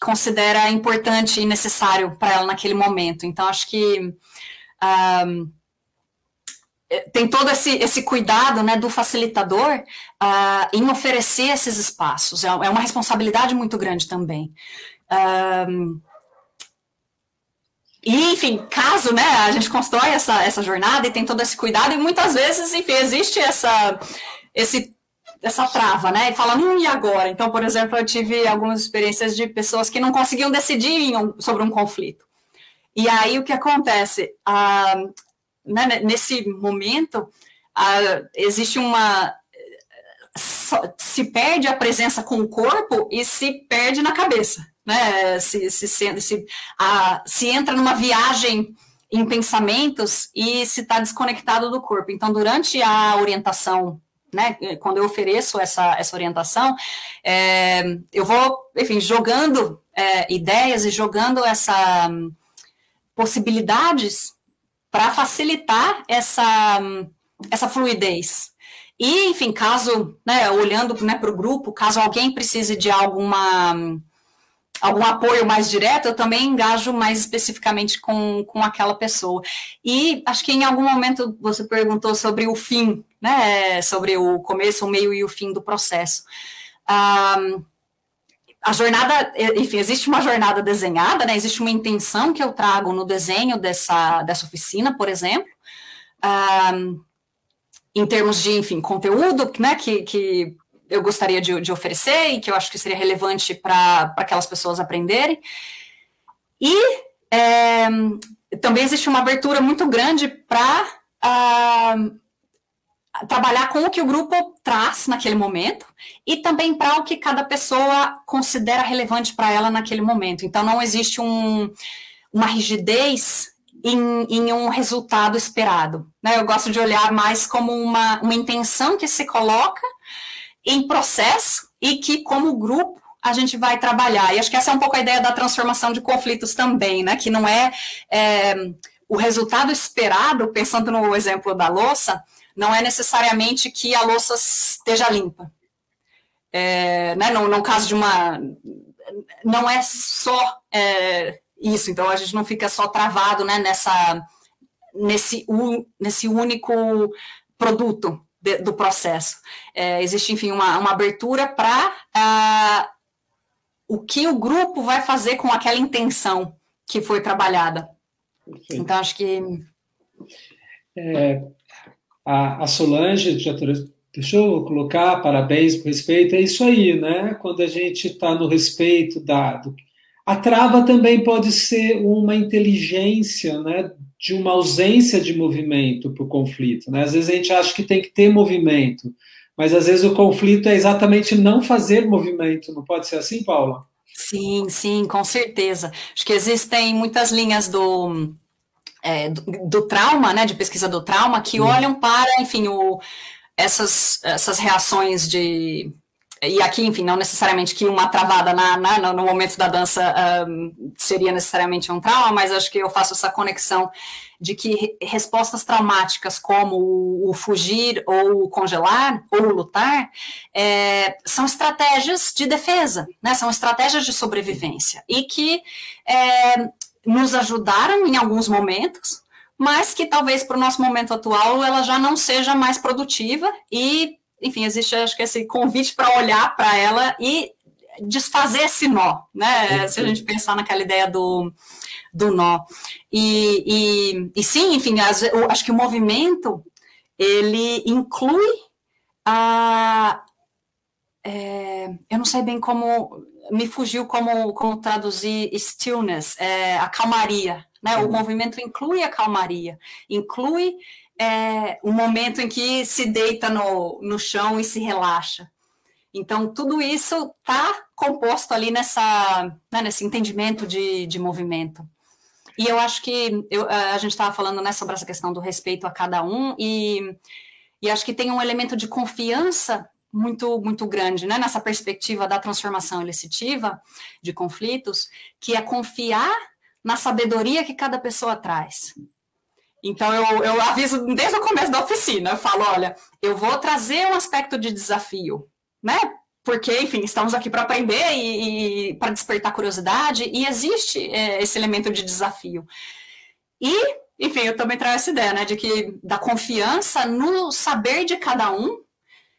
considera importante e necessário para ela naquele momento. Então, acho que um, tem todo esse, esse cuidado né, do facilitador uh, em oferecer esses espaços. É, é, uma responsabilidade muito grande também. Um, e, enfim, caso né, a gente constrói essa, essa jornada e tem todo esse cuidado, e muitas vezes, enfim, existe essa, esse, essa trava, né? E fala, hum, e agora? Então, por exemplo, eu tive algumas experiências de pessoas que não conseguiam decidir um, sobre um conflito. E aí o que acontece? Ah, né, nesse momento, existe uma. Se perde a presença com o corpo e se perde na cabeça né? Se, se, se, se, se entra numa viagem em pensamentos e se está desconectado do corpo. Então, durante a orientação, né, quando eu ofereço essa, essa orientação, é, eu vou, enfim, jogando é, ideias e jogando essa um, possibilidades para facilitar essa, essa fluidez. E, enfim, caso, né, olhando né, para o grupo, caso alguém precise de alguma algum apoio mais direto, eu também engajo mais especificamente com, com aquela pessoa. E acho que em algum momento você perguntou sobre o fim, né? Sobre o começo, o meio e o fim do processo. Um, a jornada, enfim, existe uma jornada desenhada, né? Existe uma intenção que eu trago no desenho dessa, dessa oficina, por exemplo. Um, em termos de, enfim, conteúdo, né, que, que eu gostaria de, de, oferecer e que eu acho que seria relevante para aquelas pessoas aprenderem. E é, também existe uma abertura muito grande para trabalhar com o que o grupo traz naquele momento e também para o que cada pessoa considera relevante para ela naquele momento. Então, não existe um, uma rigidez em, em, um resultado esperado. Né? Eu gosto de olhar mais como uma, uma intenção que se coloca em processo e que, como grupo, a gente vai trabalhar. E acho que essa é um pouco a ideia da transformação de conflitos também, né? Que não é, é o resultado esperado, pensando no exemplo da louça, não é necessariamente que a louça esteja limpa. É, né, no, no caso de uma. Não é só é, isso, então a gente não fica só travado né, nessa, nesse, un, nesse único produto de, do processo. É, existe, enfim, uma, uma abertura para o que o grupo vai fazer com aquela intenção que foi trabalhada. Perfeito. Então, acho que. É, a, a Solange já deixa eu colocar parabéns por respeito. É isso aí, né? Quando a gente está no respeito dado a trava também pode ser uma inteligência, né, de uma ausência de movimento para o conflito. Né? Às vezes a gente acha que tem que ter movimento, mas às vezes o conflito é exatamente não fazer movimento. Não pode ser assim, Paula? Sim, sim, com certeza. Acho que existem muitas linhas do, é, do, do, trauma, né, de pesquisa do trauma, que olham para, enfim, o, essas, essas reações de e aqui, enfim, não necessariamente que uma travada na, na no momento da dança um, seria necessariamente um trauma, mas acho que eu faço essa conexão de que respostas traumáticas como o, o fugir ou o congelar ou o lutar é, são estratégias de defesa, né? São estratégias de sobrevivência e que é, nos ajudaram em alguns momentos, mas que talvez para o nosso momento atual ela já não seja mais produtiva e enfim, existe acho que esse convite para olhar para ela e desfazer esse nó, né? Se a gente pensar naquela ideia do, do nó. E, e, e sim, enfim, acho que o movimento ele inclui a. É, eu não sei bem como. Me fugiu como, como traduzir stillness, é, a calmaria. Né? O movimento inclui a calmaria, inclui é um momento em que se deita no, no chão e se relaxa. Então, tudo isso está composto ali nessa, né, nesse entendimento de, de movimento. E eu acho que eu, a gente estava falando né, sobre essa questão do respeito a cada um, e, e acho que tem um elemento de confiança muito, muito grande né, nessa perspectiva da transformação elicitiva de conflitos, que é confiar na sabedoria que cada pessoa traz. Então eu, eu aviso desde o começo da oficina, eu falo, olha, eu vou trazer um aspecto de desafio, né? Porque, enfim, estamos aqui para aprender e, e para despertar curiosidade, e existe é, esse elemento de desafio. E, enfim, eu também trago essa ideia, né, de que da confiança no saber de cada um,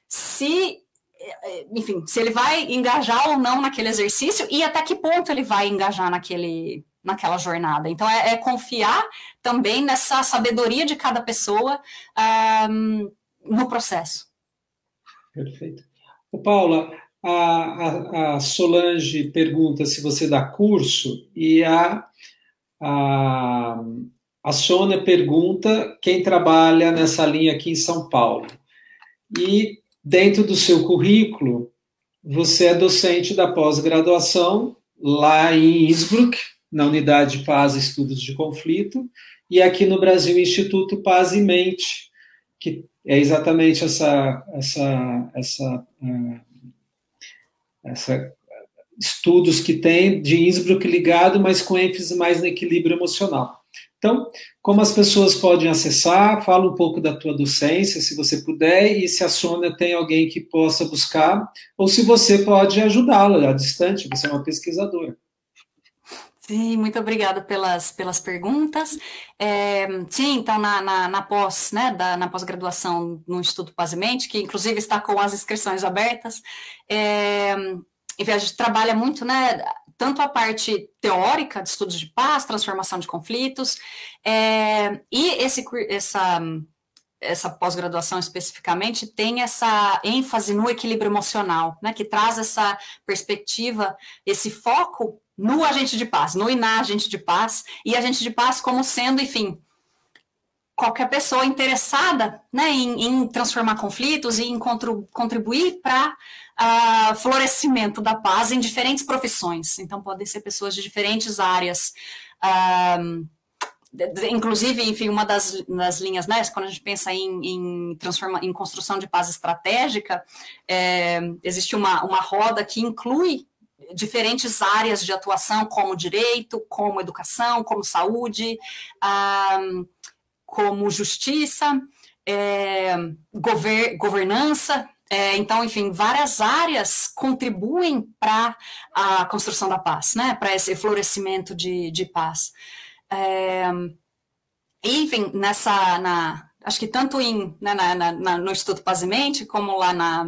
se é, enfim, se ele vai engajar ou não naquele exercício e até que ponto ele vai engajar naquele, naquela jornada. Então, é, é confiar também nessa sabedoria de cada pessoa um, no processo. Perfeito. Ô, Paula, a, a, a, Solange pergunta se você dá curso e a, a, a Sônia pergunta quem trabalha nessa linha aqui em São Paulo. E dentro do seu currículo, você é docente da pós-graduação lá em Innsbruck, na Unidade Paz e Estudos de Conflito, e aqui no Brasil, Instituto Paz e Mente, que é exatamente essa, essa, essa, uh, essa estudos que tem de Innsbruck ligado, mas com ênfase mais no equilíbrio emocional. Então, como as pessoas podem acessar, fala um pouco da tua docência, se você puder, e se a Sônia tem alguém que possa buscar, ou se você pode ajudá-la à distante, você é uma pesquisadora. Sim, muito obrigada pelas, pelas perguntas. É, sim, então, na, na, na pós, né, da, na pós-graduação no Instituto Pazimente, que inclusive está com as inscrições abertas, é, a gente trabalha muito, né, tanto a parte teórica de estudos de paz, transformação de conflitos, é, e esse, essa, essa pós-graduação especificamente tem essa ênfase no equilíbrio emocional, né, que traz essa perspectiva, esse foco no agente de paz, no e na agente de paz, e agente de paz como sendo, enfim, qualquer pessoa interessada né, em, em transformar conflitos e em contribuir para uh, florescimento da paz em diferentes profissões. Então, podem ser pessoas de diferentes áreas. Uh, inclusive, enfim, uma das, das, linhas, né, quando a gente pensa em, em, transforma, em construção de paz estratégica, é, existe uma, uma roda que inclui diferentes áreas de atuação, como direito, como educação, como saúde, ah, como justiça, é, gover governança. É, então, enfim, várias áreas contribuem para a construção da paz, né? Para esse florescimento de, de paz. É, enfim, nessa, na, acho que tanto em, né, na, na, no Instituto Pazimente, como lá na,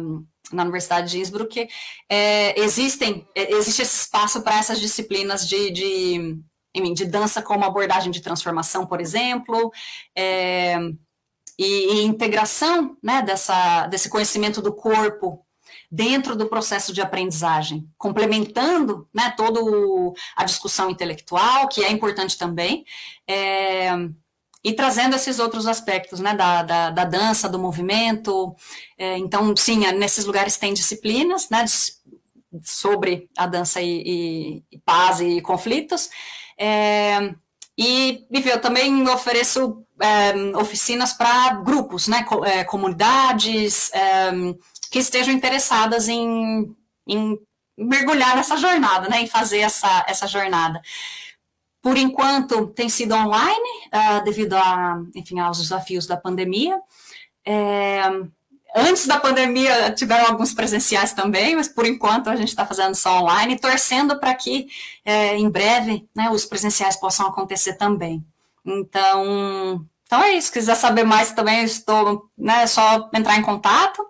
na Universidade de Innsbruck, é, existem, é, existe esse espaço para essas disciplinas de, de, de, dança como abordagem de transformação, por exemplo, é, e, e, integração né, dessa, desse conhecimento do corpo dentro do processo de aprendizagem, complementando né, toda a discussão intelectual, que é importante também, é, e trazendo esses outros aspectos, né, da, da, da dança, do movimento. É, então, sim, é, nesses lugares tem disciplinas, né, sobre a dança e, e, e paz e conflitos. É, e, enfim, eu também ofereço é, oficinas para grupos, né, é, comunidades é, que estejam interessadas em, em mergulhar nessa jornada, né, em fazer essa, essa jornada. Por enquanto, tem sido online, uh, devido a, enfim, aos desafios da pandemia. É, antes da pandemia, tiveram alguns presenciais também, mas por enquanto a gente está fazendo só online, torcendo para que é, em breve né, os presenciais possam acontecer também. Então, então é isso. Se quiser saber mais também, estou, né, é só entrar em contato.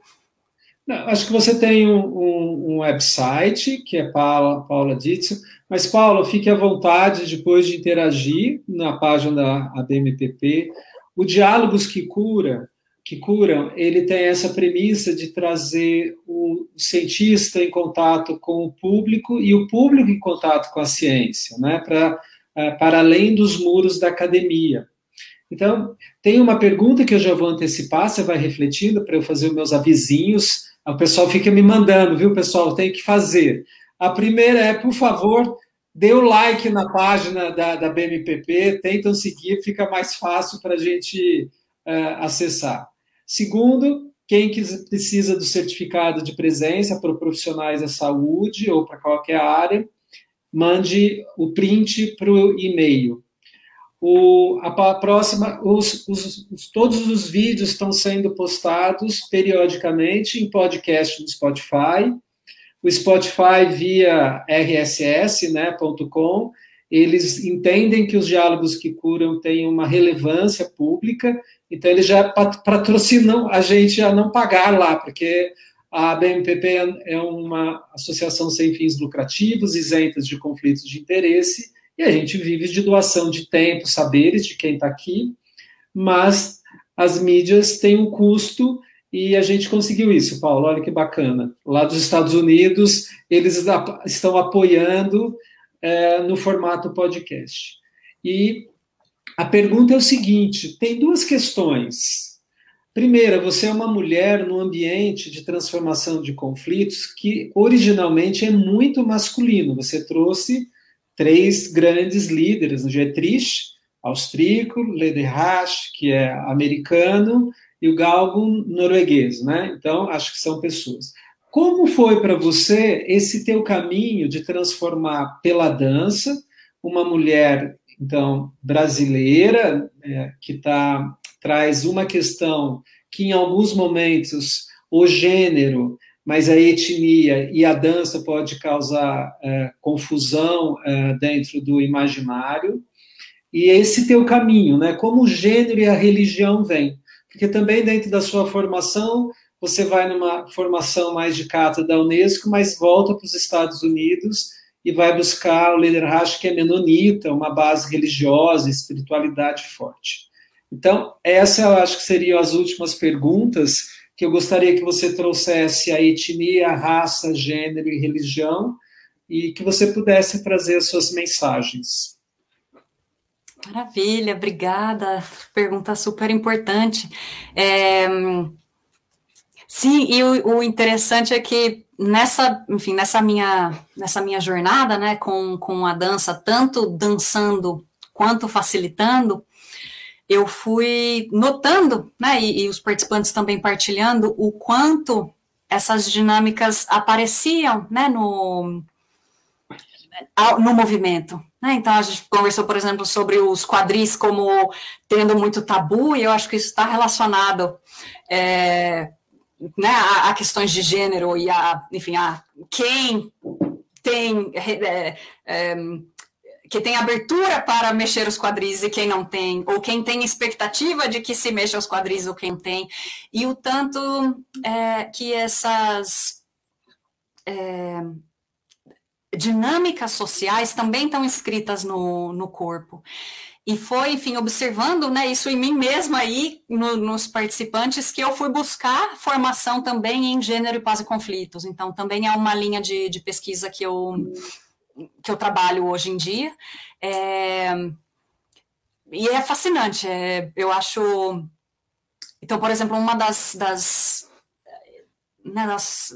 Acho que você tem um, um, um, website, que é Paula, Paula Ditzel, mas, Paula, fique à vontade depois de interagir na página da ABMPP. O Diálogos que Cura, que curam, ele tem essa premissa de trazer o cientista em contato com o público e o público em contato com a ciência, né, para, é, para além dos muros da academia. Então, tem uma pergunta que eu já vou antecipar, você vai refletindo para eu fazer os meus avisinhos o pessoal fica me mandando, viu, pessoal? Tem que fazer. A primeira é, por favor, dê o like na página da, da BMPP, tentam seguir, fica mais fácil para a gente uh, acessar. Segundo, quem precisa do certificado de presença para profissionais da saúde ou para qualquer área, mande o print para o e-mail. A, próxima, os, os, os, todos os vídeos estão sendo postados periodicamente em podcast no Spotify. O Spotify via RSS, né, eles entendem que os diálogos que curam têm uma relevância pública, então eles já patrocinam a gente a não pagar lá, porque a BMPP é uma associação sem fins lucrativos, isentas de conflitos de interesse, e a gente vive de doação de tempo, saberes de quem está aqui, mas as mídias têm um custo e a gente conseguiu isso, Paulo. Olha que bacana. Lá dos Estados Unidos, eles estão apoiando é, no formato podcast. E a pergunta é o seguinte: tem duas questões. Primeira, você é uma mulher num ambiente de transformação de conflitos que originalmente é muito masculino. Você trouxe três grandes líderes, o Dietrich, austríaco, Lederach, que é americano, e o Galgun, norueguês, né? Então, acho que são pessoas. Como foi para você esse teu caminho de transformar pela dança uma mulher então brasileira, é, que tá, traz uma questão que em alguns momentos o gênero, mas a etnia e a dança pode causar é, confusão é, dentro do imaginário. E esse teu caminho, né? Como o gênero e a religião vêm. Porque também dentro da sua formação, você vai numa formação mais de cata da Unesco, mas volta para os Estados Unidos e vai buscar o líder Rash, que é menonita, uma base religiosa, espiritualidade forte. Então, essa eu acho que seriam as últimas perguntas que eu gostaria que você trouxesse a etnia, raça, gênero e religião, e que você pudesse trazer as suas mensagens. Maravilha, obrigada. Pergunta super importante. É, sim, e o, o, interessante é que nessa, enfim, nessa minha, nessa minha jornada, né, com, com a dança, tanto dançando quanto facilitando, eu fui notando, né, e, e os participantes também partilhando o quanto essas dinâmicas apareciam, né, no, no movimento. Né? Então, a gente conversou, por exemplo, sobre os quadris como tendo muito tabu, e eu acho que isso está relacionado é, né, a, a, questões de gênero e a, enfim, a quem tem. É, é, que tem abertura para mexer os quadris e quem não tem, ou quem tem expectativa de que se mexa os quadris ou quem tem, e o tanto é, que essas é, dinâmicas sociais também estão escritas no, no corpo. E foi, enfim, observando né, isso em mim mesma aí, no, nos participantes, que eu fui buscar formação também em gênero e paz e conflitos. Então, também é uma linha de, de pesquisa que eu, que eu trabalho hoje em dia. É, e é fascinante, é, eu acho... Então, por exemplo, uma das, das, né, das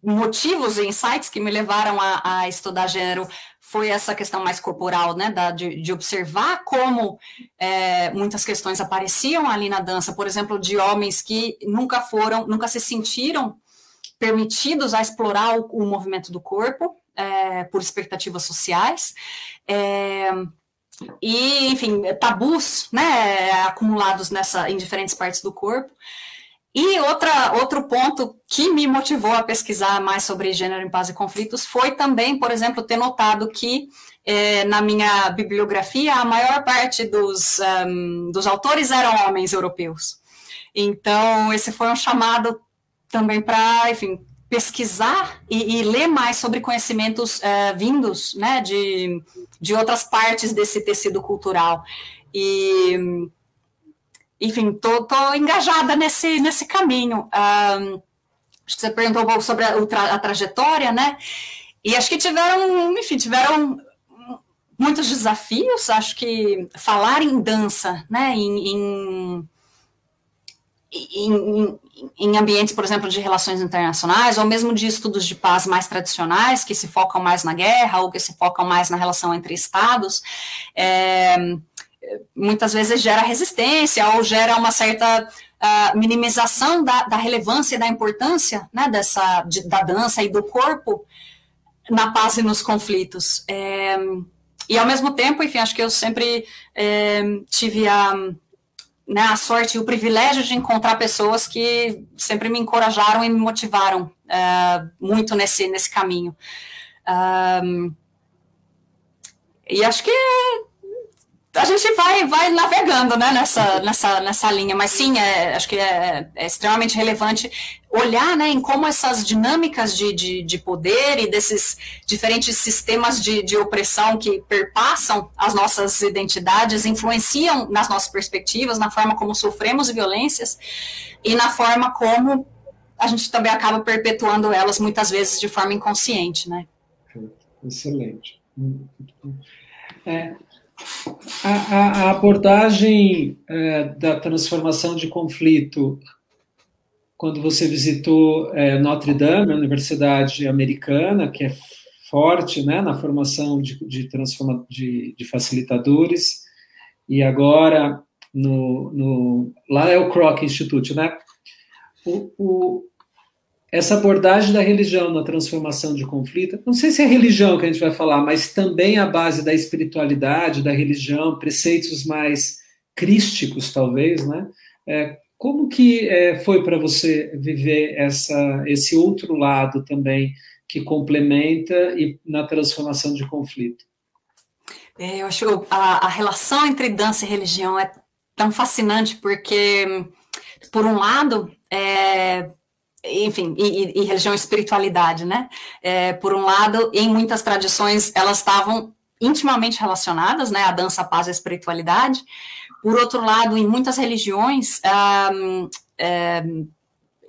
motivos e insights que me levaram a, a, estudar gênero foi essa questão mais corporal, né, da, de, de observar como é, muitas questões apareciam ali na dança, por exemplo, de homens que nunca foram, nunca se sentiram permitidos a explorar o, o movimento do corpo é, por expectativas sociais. É, e, enfim, tabus, né, acumulados nessa, em diferentes partes do corpo. E outra, outro ponto que me motivou a pesquisar mais sobre gênero em paz e conflitos foi também, por exemplo, ter notado que é, na minha bibliografia a maior parte dos, um, dos autores eram homens europeus. Então, esse foi um chamado também para, enfim, pesquisar e, e, ler mais sobre conhecimentos uh, vindos né, de, de outras partes desse tecido cultural. E enfim, tô, tô engajada nesse, nesse caminho. Um, acho que você perguntou um pouco sobre a, a, trajetória, né? E acho que tiveram, enfim, tiveram muitos desafios. Acho que falar em dança, né, em, em, em, em ambientes, por exemplo, de relações internacionais, ou mesmo de estudos de paz mais tradicionais, que se focam mais na guerra, ou que se focam mais na relação entre estados, é, muitas vezes gera resistência ou gera uma certa uh, minimização da, da, relevância e da importância né, dessa, de, da dança e do corpo na paz e nos conflitos. É, e ao mesmo tempo, enfim, acho que eu sempre é, tive a, né, a sorte e o privilégio de encontrar pessoas que sempre me encorajaram e me motivaram uh, muito nesse, nesse caminho. Um, e acho que a gente vai, vai navegando né, nessa, nessa, nessa linha, mas sim, é, acho que é, é, extremamente relevante olhar né, em como essas dinâmicas de, de, de poder e desses diferentes sistemas de, de opressão que perpassam as nossas identidades influenciam nas nossas perspectivas, na forma como sofremos violências e na forma como a gente também acaba perpetuando elas muitas vezes de forma inconsciente. Né? Excelente. É, a, a, a abordagem é, da transformação de conflito, quando você visitou é, Notre Dame, a universidade americana, que é forte né, na formação de, de, transforma, de, de facilitadores, e agora no, no, lá é o Kroc Institute, né? O, o, essa abordagem da religião na transformação de conflito, não sei se é religião que a gente vai falar, mas também a base da espiritualidade, da religião, preceitos mais crísticos, talvez, né? É, como que é, foi para você viver essa, esse outro lado também que complementa e na transformação de conflito? É, eu acho a, a relação entre dança e religião é tão fascinante porque, por um lado, é, enfim, e, e, religião e espiritualidade, né? É, por um lado, em muitas tradições elas estavam intimamente relacionadas, né? A dança, a paz e a espiritualidade. Por outro lado, em muitas religiões, um, um,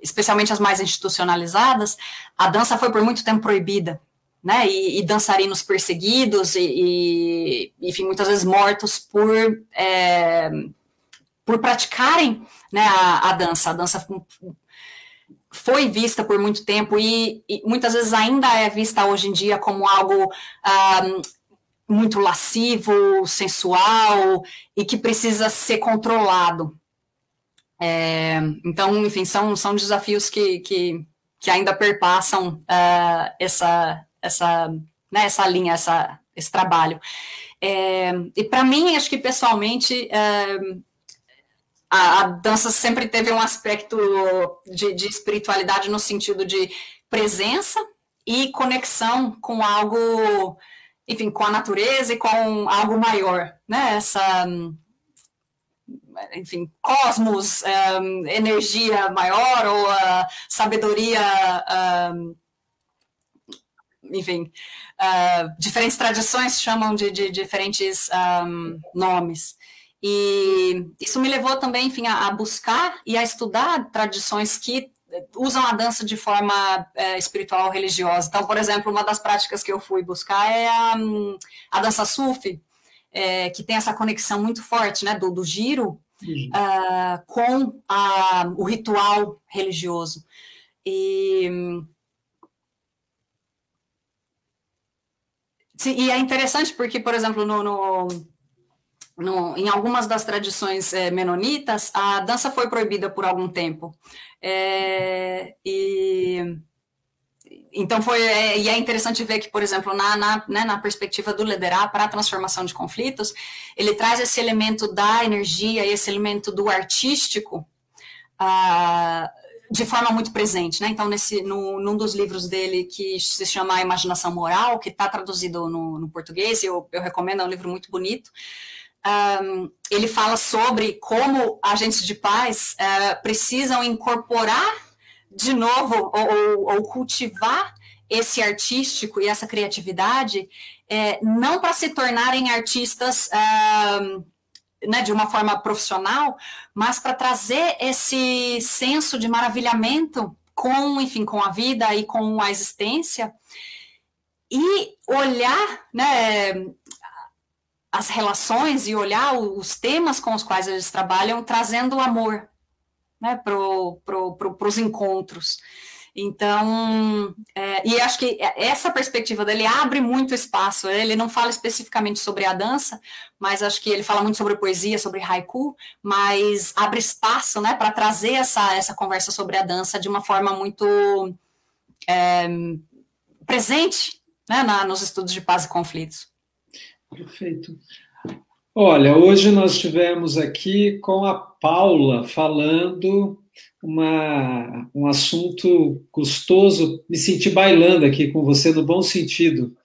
especialmente as mais institucionalizadas, a dança foi por muito tempo proibida, né? E, e dançarinos perseguidos e, e, enfim, muitas vezes mortos por é, por praticarem né, a, a dança. A dança foi vista por muito tempo e, e, muitas vezes ainda é vista hoje em dia como algo um, muito lascivo, sensual e que precisa ser controlado. É, então, enfim, são, são desafios que, que, que ainda perpassam uh, essa, essa, né, essa linha, essa, esse trabalho. É, e para mim, acho que pessoalmente, uh, a, a, dança sempre teve um aspecto de, de espiritualidade no sentido de presença e conexão com algo, enfim, com a natureza e com algo maior, né? Essa, enfim, cosmos, um, energia maior ou a sabedoria, um, enfim, uh, diferentes tradições chamam de, de diferentes um, nomes. E isso me levou também, enfim, a, a buscar e a estudar tradições que usam a dança de forma é, espiritual religiosa. Então, por exemplo, uma das práticas que eu fui buscar é a, a dança sufi, é, que tem essa conexão muito forte, né, do, do giro uh, com a, o ritual religioso. E, e é interessante porque, por exemplo, no, no no, em algumas das tradições é, menonitas, a dança foi proibida por algum tempo. É, e então foi é, e é interessante ver que, por exemplo, na, na, né, na perspectiva do liderar para a transformação de conflitos, ele traz esse elemento da energia, esse elemento do artístico ah, de forma muito presente, né? Então, nesse, no, num dos livros dele que se chama A Imaginação Moral, que está traduzido no, no português, eu, eu recomendo, é um livro muito bonito um, ele fala sobre como agentes de paz uh, precisam incorporar de novo ou, ou, cultivar esse artístico e essa criatividade, é, não para se tornarem artistas uh, né, de uma forma profissional, mas para trazer esse senso de maravilhamento com, enfim, com a vida e com a existência e olhar, né, as relações e olhar os temas com os quais eles trabalham, trazendo amor né, para pro, pro, os encontros. Então, é, e acho que essa perspectiva dele abre muito espaço. Ele não fala especificamente sobre a dança, mas acho que ele fala muito sobre poesia, sobre haiku, mas abre espaço né, para trazer essa, essa conversa sobre a dança de uma forma muito é, presente né, na, nos estudos de paz e conflitos. Perfeito. Olha, hoje nós tivemos aqui com a Paula falando uma, um assunto gostoso, me senti bailando aqui com você no bom sentido.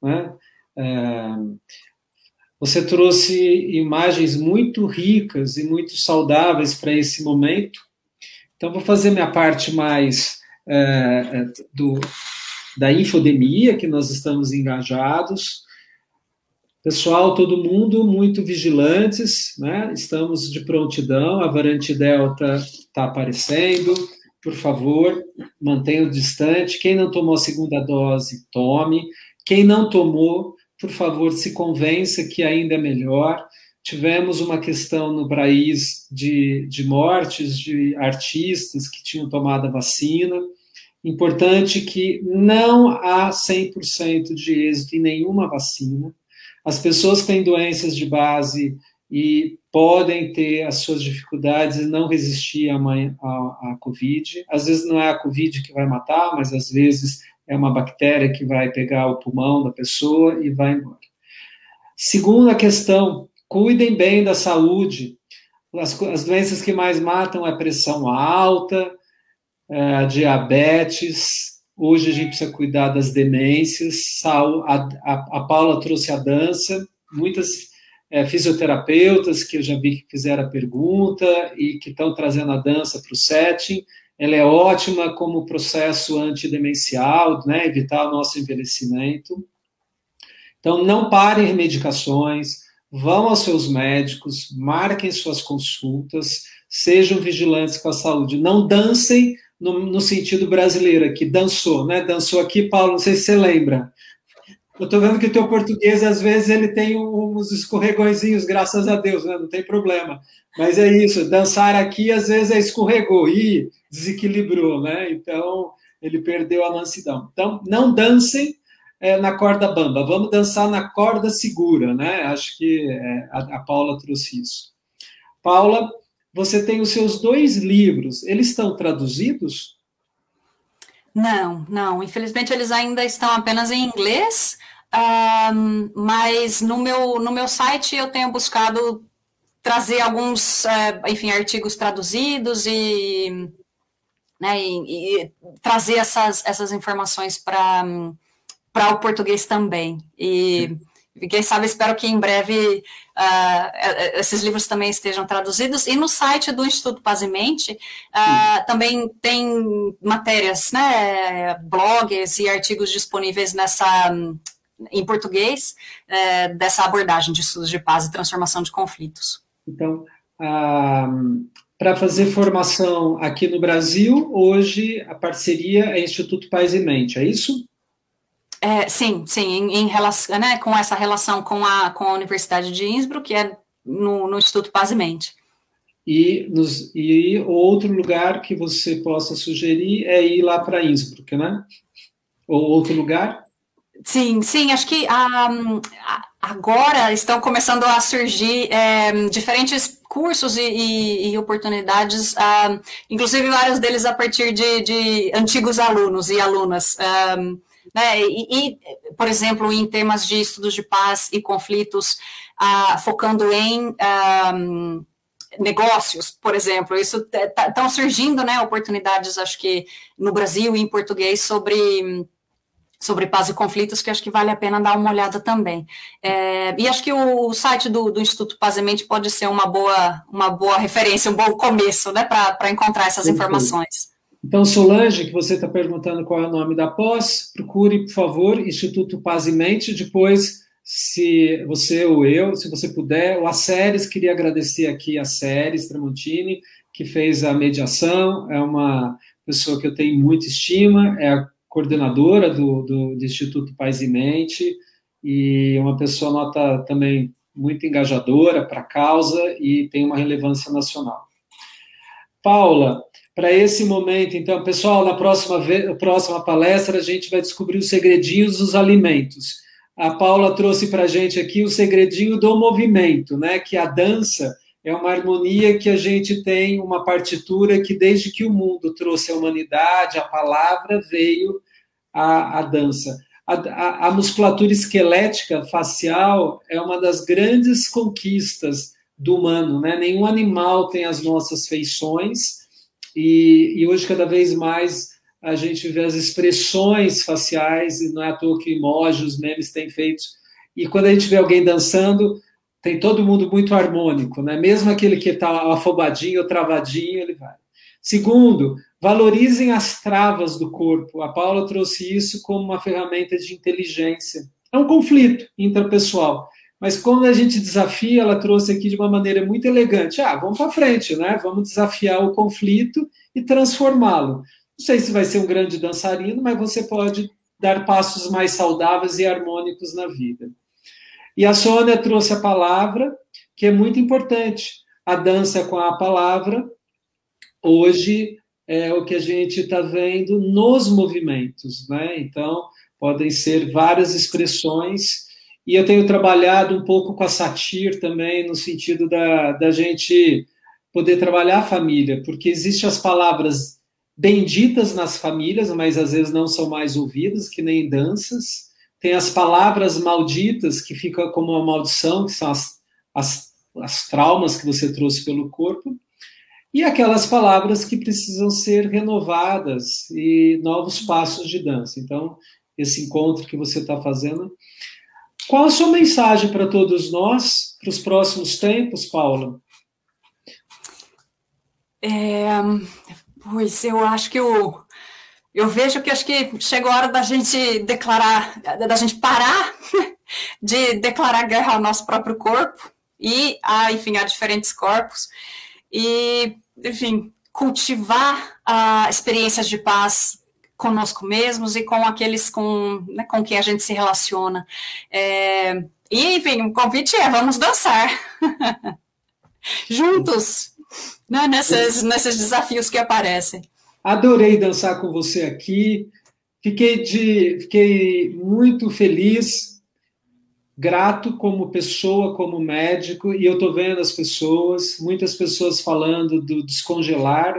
Né? É, você trouxe imagens muito ricas e muito saudáveis para esse momento. Então, vou fazer minha parte mais é, do, da infodemia, que nós estamos engajados, Pessoal, todo mundo muito vigilantes, né? Estamos de prontidão, a variante Delta está aparecendo. Por favor, mantenha distante. Quem não tomou a segunda dose, tome. Quem não tomou, por favor, se convença que ainda é melhor. Tivemos uma questão no Braís de, de mortes de artistas que tinham tomado a vacina. Importante que não há 100% de êxito em nenhuma vacina as pessoas têm doenças de base e podem ter as suas dificuldades e não resistir à, à, Covid. Às vezes não é a Covid que vai matar, mas às vezes é uma bactéria que vai pegar o pulmão da pessoa e vai embora. Segunda questão, cuidem bem da saúde. As, as doenças que mais matam é pressão alta, é, diabetes. Hoje a gente precisa cuidar das demências. A, Paula trouxe a dança. Muitas é, fisioterapeutas que eu já vi que fizeram a pergunta e que estão trazendo a dança para o setting. Ela é ótima como processo antidemencial, né, evitar o nosso envelhecimento. Então, não parem medicações, vão aos seus médicos, marquem suas consultas, sejam vigilantes com a saúde. Não dancem no, no sentido brasileiro aqui, dançou, né? Dançou aqui, Paulo, não sei se você lembra. Eu estou vendo que o teu português, às vezes, ele tem uns escorregõezinhos, graças a Deus, né? não tem problema. Mas é isso, dançar aqui, às vezes, é escorregou e desequilibrou, né? Então, ele perdeu a mansidão. Então, não dancem é, na corda bamba, vamos dançar na corda segura, né? Acho que é, a, a Paula trouxe isso. Paula, você tem os seus dois livros, eles estão traduzidos? Não, não. Infelizmente eles ainda estão apenas em inglês, um, mas no meu, no meu site eu tenho buscado trazer alguns, uh, enfim, artigos traduzidos e, né, e, e trazer essas, essas informações para o português também. E. E quem sabe, espero que em breve uh, esses livros também estejam traduzidos. E no site do Instituto Pazimente uh, também tem matérias, né, blogs e artigos disponíveis nessa em português uh, dessa abordagem de estudos de paz e transformação de conflitos. Então, para fazer formação aqui no Brasil, hoje a parceria é Instituto Paz e Mente, é isso? É, sim, sim, em, em, relação, né, com essa relação com a, com a Universidade de Innsbruck, que é no, no Instituto Paz e Mente. E, nos, e outro lugar que você possa sugerir é ir lá para Innsbruck, né? Ou outro lugar? Sim, sim, acho que um, agora estão começando a surgir é, diferentes cursos e, e, e oportunidades, uh, inclusive vários deles a partir de, de antigos alunos e alunas. Um, né? E, e, por exemplo, em temas de estudos de paz e conflitos, ah, focando em ah, negócios, por exemplo, isso estão tá, surgindo, né, oportunidades, acho que no Brasil e em português sobre sobre paz e conflitos, que acho que vale a pena dar uma olhada também. É, e acho que o site do, do Instituto Paz e Mente pode ser uma boa, uma boa referência, um bom começo, né, para encontrar essas informações. Então, Solange, que você está perguntando qual é o nome da pós, procure, por favor, Instituto Paz e Mente. Depois, se você ou eu, se você puder, ou a Séries, queria agradecer aqui a Séries Tramontini, que fez a mediação, é uma pessoa que eu tenho muita estima, é a coordenadora do, do, do Instituto Paz e Mente, e uma pessoa nota também muito engajadora para a causa e tem uma relevância nacional. Paula, para esse momento. Então, pessoal, na próxima, próxima palestra a gente vai descobrir os segredinhos dos alimentos. A Paula trouxe para a gente aqui o segredinho do movimento, né? Que a dança é uma harmonia que a gente tem, uma partitura que desde que o mundo trouxe a humanidade, a palavra veio a, a dança. A, a, a musculatura esquelética facial é uma das grandes conquistas do humano, né? Nenhum animal tem as nossas feições e, e hoje, cada vez mais, a gente vê as expressões faciais, e não é à toa que emojis, memes têm feito. E quando a gente vê alguém dançando, tem todo mundo muito harmônico, né? Mesmo aquele que está afobadinho ou travadinho, ele vai. Segundo, valorizem as travas do corpo. A Paula trouxe isso como uma ferramenta de inteligência. É um conflito intrapessoal. Mas quando a gente desafia, ela trouxe aqui de uma maneira muito elegante. Ah, vamos para frente, né? Vamos desafiar o conflito e transformá-lo. Não sei se vai ser um grande dançarino, mas você pode dar passos mais saudáveis e harmônicos na vida. E a Sônia trouxe a palavra, que é muito importante. A dança com a palavra, hoje, é o que a gente está vendo nos movimentos, né? Então, podem ser várias expressões e eu tenho trabalhado um pouco com a satir também, no sentido da, da gente poder trabalhar a família, porque existem as palavras benditas nas famílias, mas às vezes não são mais ouvidas, que nem danças. Tem as palavras malditas, que ficam como uma maldição, que são as, as, as traumas que você trouxe pelo corpo. E aquelas palavras que precisam ser renovadas e novos passos de dança. Então, esse encontro que você está fazendo. Qual a sua mensagem para todos nós, para os próximos tempos, Paula? É, pois eu acho que o eu vejo que acho que chegou a hora da gente declarar, da gente parar de declarar guerra ao nosso próprio corpo e a, enfim, a diferentes corpos e, enfim, cultivar a experiências de paz conosco mesmos e com aqueles com, né, com quem a gente se relaciona. É, e, enfim, o convite é vamos dançar juntos né, nesses, nesses desafios que aparecem. Adorei dançar com você aqui. Fiquei, de, fiquei muito feliz, grato como pessoa, como médico, e eu estou vendo as pessoas, muitas pessoas falando do descongelar.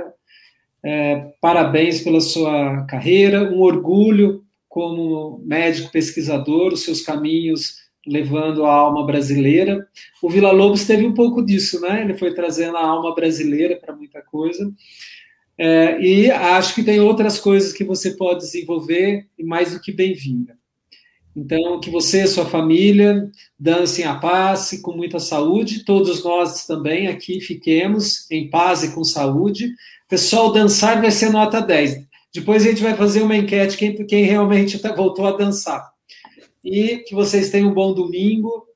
É, parabéns pela sua carreira, um orgulho como médico pesquisador, os seus caminhos levando a alma brasileira. O Vila Lobos teve um pouco disso, né? Ele foi trazendo a alma brasileira para muita coisa. É, e acho que tem outras coisas que você pode desenvolver e mais do que bem-vinda. Então, que você e sua família dancem a paz e com muita saúde. Todos nós também aqui fiquemos em paz e com saúde. Pessoal, dançar vai ser nota 10. Depois a gente vai fazer uma enquete quem, quem realmente tá, voltou a dançar e que vocês tenham um bom domingo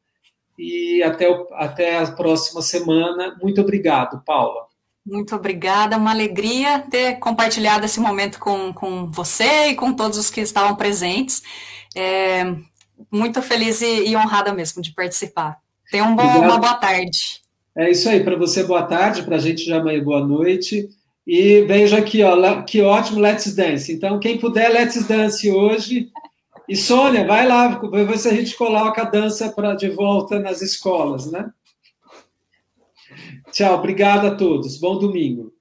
e até, o, até a próxima semana. Muito obrigado, Paula. Muito obrigada, uma alegria ter compartilhado esse momento com, com você e com todos os que estavam presentes. É, muito feliz e, e, honrada mesmo de participar. Tenha um bom, uma boa tarde. É isso aí, para você boa tarde, para a gente já amanhã boa noite. E veja aqui, ó, que ótimo Let's Dance. Então, quem puder, Let's Dance hoje. E Sônia, vai lá, ver se a gente coloca a dança para de volta nas escolas, né? Tchau, obrigado a todos. Bom domingo.